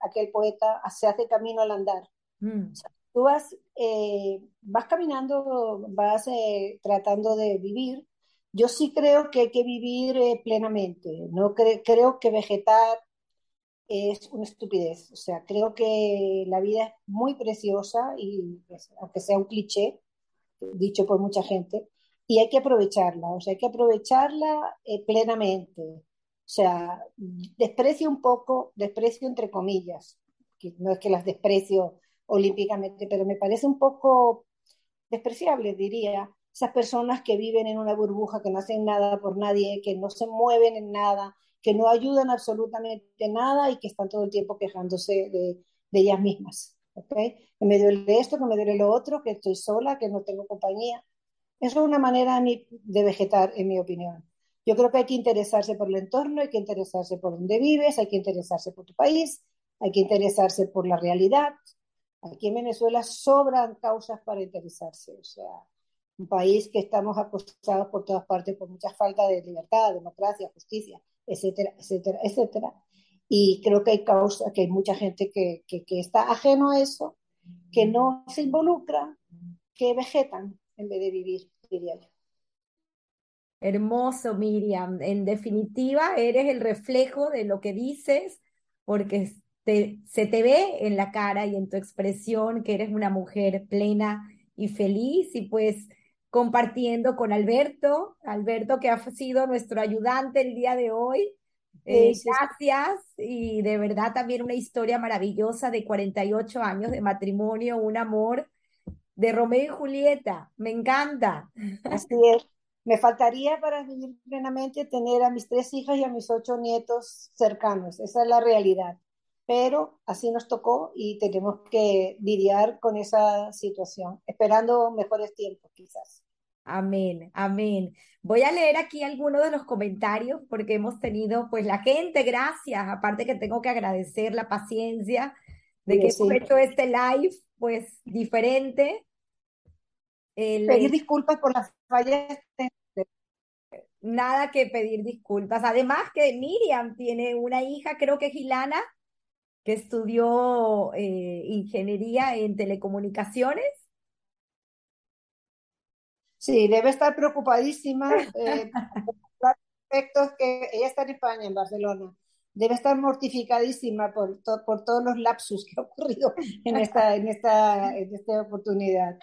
aquel poeta, se hace camino al andar. Mm. Tú vas, eh, vas caminando, vas eh, tratando de vivir. Yo sí creo que hay que vivir eh, plenamente. No creo que vegetar es una estupidez. O sea, creo que la vida es muy preciosa y pues, aunque sea un cliché dicho por mucha gente, y hay que aprovecharla, o sea, hay que aprovecharla eh, plenamente. O sea, desprecio un poco, desprecio entre comillas, que no es que las desprecio olímpicamente, pero me parece un poco despreciable, diría, esas personas que viven en una burbuja, que no hacen nada por nadie, que no se mueven en nada, que no ayudan absolutamente nada y que están todo el tiempo quejándose de, ellas mismas. ¿okay? Que me duele esto, que me duele lo otro, que estoy sola, que no tengo compañía. Eso es una manera de vegetar, en mi opinión. Yo creo que hay que interesarse por el entorno, hay que interesarse por donde vives, hay que interesarse por tu país, hay que interesarse por la realidad. Aquí en Venezuela sobran causas para interesarse. O sea, un país que estamos acosados por todas partes por mucha falta de libertad, democracia, justicia etcétera, etcétera, etcétera. Y creo que hay causa, que hay mucha gente que, que, está ajeno a eso, que no se involucra, que vegetan en vez de vivir, diría yo. Hermoso, Miriam. En definitiva, eres el reflejo de lo que dices, porque se te ve en la cara y en tu expresión que eres una mujer plena y feliz y pues compartiendo con Alberto, Alberto que ha sido nuestro ayudante el día de hoy. Eh, gracias y de verdad también una historia maravillosa de 48 años de matrimonio, un amor de Romeo y Julieta. Me encanta. Así es. Me faltaría para vivir plenamente tener a mis tres hijas y a mis ocho nietos cercanos. Esa es la realidad. Pero así nos tocó y tenemos que lidiar con esa situación, esperando mejores tiempos quizás. Amén, amén. Voy a leer aquí algunos de los comentarios porque hemos tenido, pues la gente, gracias. Aparte que tengo que agradecer la paciencia de que hemos hecho este live, pues diferente. pedir disculpas por las fallas. Nada que pedir disculpas. Además que Miriam tiene una hija, creo que Gilana, que estudió eh, ingeniería en telecomunicaciones Sí, debe estar preocupadísima eh, por aspectos que ella está en España, en Barcelona. Debe estar mortificadísima por, por todos los lapsus que ha ocurrido en esta, en, esta, en esta oportunidad.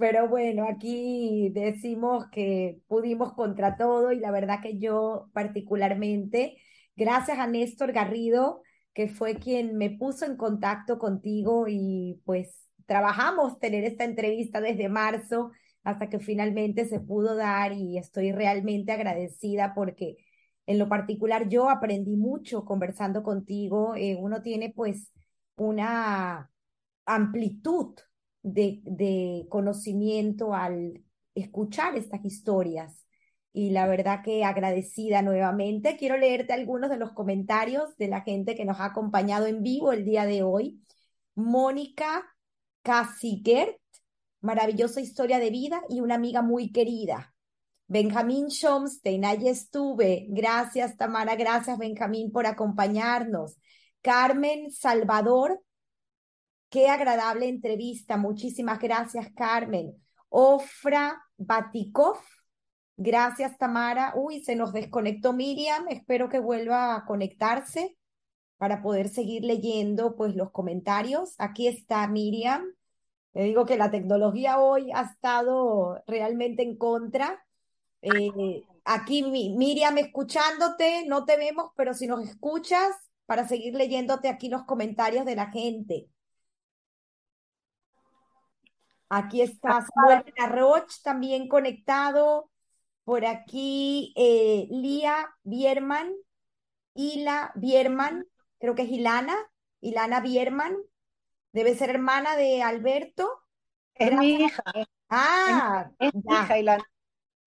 Pero bueno, aquí decimos que pudimos contra todo y la verdad que yo particularmente, gracias a Néstor Garrido, que fue quien me puso en contacto contigo y pues trabajamos tener esta entrevista desde marzo hasta que finalmente se pudo dar y estoy realmente agradecida porque en lo particular yo aprendí mucho conversando contigo. Eh, uno tiene pues una amplitud de, de conocimiento al escuchar estas historias y la verdad que agradecida nuevamente. Quiero leerte algunos de los comentarios de la gente que nos ha acompañado en vivo el día de hoy. Mónica Casigert maravillosa historia de vida y una amiga muy querida. Benjamín Schomstein, ahí estuve. Gracias, Tamara. Gracias, Benjamín, por acompañarnos. Carmen Salvador, qué agradable entrevista. Muchísimas gracias, Carmen. Ofra Batikov, gracias, Tamara. Uy, se nos desconectó Miriam. Espero que vuelva a conectarse para poder seguir leyendo pues los comentarios. Aquí está Miriam. Te digo que la tecnología hoy ha estado realmente en contra. Eh, aquí Miriam escuchándote, no te vemos, pero si nos escuchas, para seguir leyéndote aquí los comentarios de la gente. Aquí está Samuel Arroch también conectado. Por aquí eh, Lía Bierman, Ila Bierman, creo que es Ilana, Ilana Bierman, Debe ser hermana de Alberto. Es mi hija. Ah, es, mi hija, Ilana.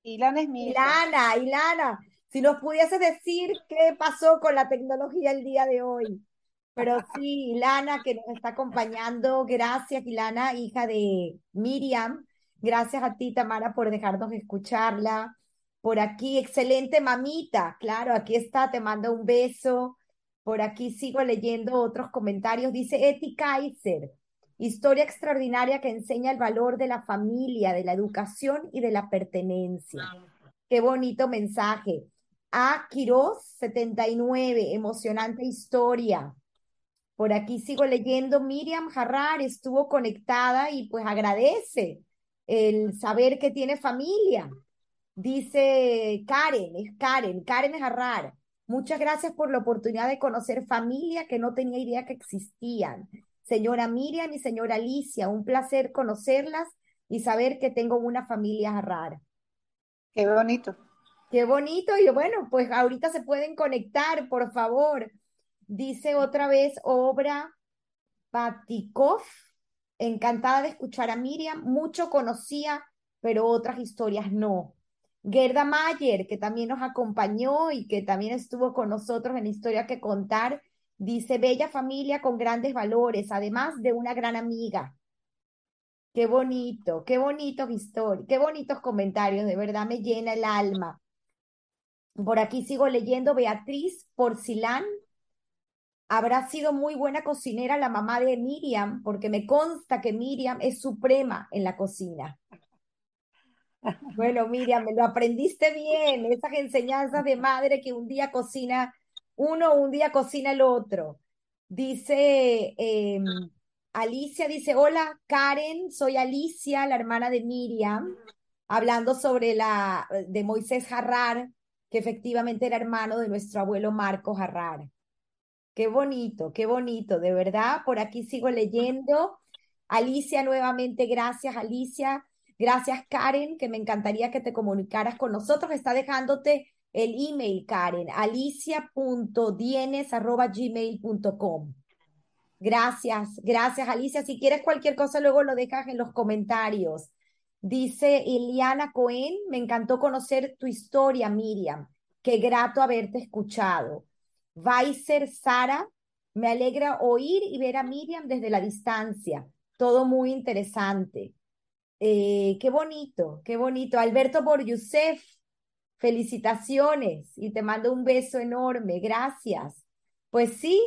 Ilana es mi hija. Ilana, Ilana. Si nos pudiese decir qué pasó con la tecnología el día de hoy. Pero sí, Ilana, que nos está acompañando. Gracias, Ilana, hija de Miriam. Gracias a ti, Tamara, por dejarnos escucharla. Por aquí, excelente mamita. Claro, aquí está, te mando un beso. Por aquí sigo leyendo otros comentarios. Dice Eti Kaiser, historia extraordinaria que enseña el valor de la familia, de la educación y de la pertenencia. Qué bonito mensaje. A Quiroz 79, emocionante historia. Por aquí sigo leyendo, Miriam Jarrar estuvo conectada y pues agradece el saber que tiene familia. Dice Karen, es Karen, Karen Jarrar. Muchas gracias por la oportunidad de conocer familia que no tenía idea que existían. Señora Miriam y señora Alicia, un placer conocerlas y saber que tengo una familia Jarrar. Qué bonito. Qué bonito. Y bueno, pues ahorita se pueden conectar, por favor. Dice otra vez Obra Patikov, encantada de escuchar a Miriam, mucho conocía, pero otras historias no. Gerda Mayer, que también nos acompañó y que también estuvo con nosotros en Historia que Contar, dice, bella familia con grandes valores, además de una gran amiga. Qué bonito, qué bonitos historias, qué bonitos comentarios, de verdad me llena el alma. Por aquí sigo leyendo Beatriz Porcilán, habrá sido muy buena cocinera la mamá de Miriam, porque me consta que Miriam es suprema en la cocina. Bueno, Miriam, me lo aprendiste bien, esas enseñanzas de madre que un día cocina uno, un día cocina el otro. Dice em, Alicia, dice, hola Karen, soy Alicia, la hermana de Miriam, hablando sobre la de Moisés Jarrar, que efectivamente era hermano de nuestro abuelo Marco Jarrar. Qué bonito, qué bonito, de verdad. Por aquí sigo leyendo. Alicia, nuevamente, gracias, Alicia. Gracias, Karen, que me encantaría que te comunicaras con nosotros. Está dejándote el email, Karen, alicia.dienes.gmail.com. Gracias, gracias, Alicia. Si quieres cualquier cosa, luego lo dejas en los comentarios. Dice Iliana Cohen, me encantó conocer tu historia, Miriam. Qué grato haberte escuchado. Weiser Sara, me alegra oír y ver a Miriam desde la distancia. Todo muy interesante. Eh, qué bonito, qué bonito. Alberto Yusef, felicitaciones y te mando un beso enorme. Gracias. Pues sí,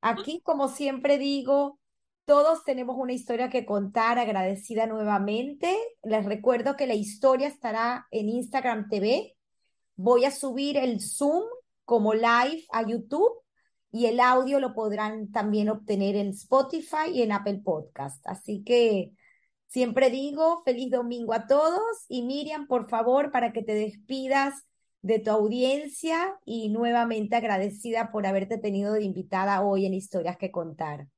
aquí como siempre digo, todos tenemos una historia que contar, agradecida nuevamente. Les recuerdo que la historia estará en Instagram TV. Voy a subir el Zoom como live a YouTube y el audio lo podrán también obtener en Spotify y en Apple Podcast. Así que siempre digo feliz domingo a todos y Miriam, por favor, para que te despidas de tu audiencia y nuevamente agradecida por haberte tenido de invitada hoy en Historias que Contar.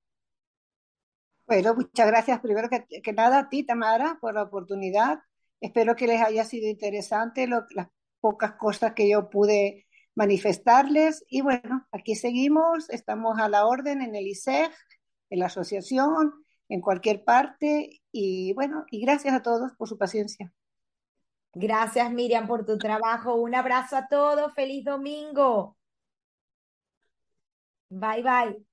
Bueno, muchas gracias primero que, nada a ti, Tamara, por la oportunidad. Espero que les haya sido interesante las pocas cosas que yo pude manifestarles. Y bueno, aquí seguimos, estamos a la orden en el ISEG, en la asociación, en cualquier parte. Y bueno, y gracias a todos por su paciencia. Gracias Miriam por tu trabajo. Un abrazo a todos. Feliz domingo. Bye bye.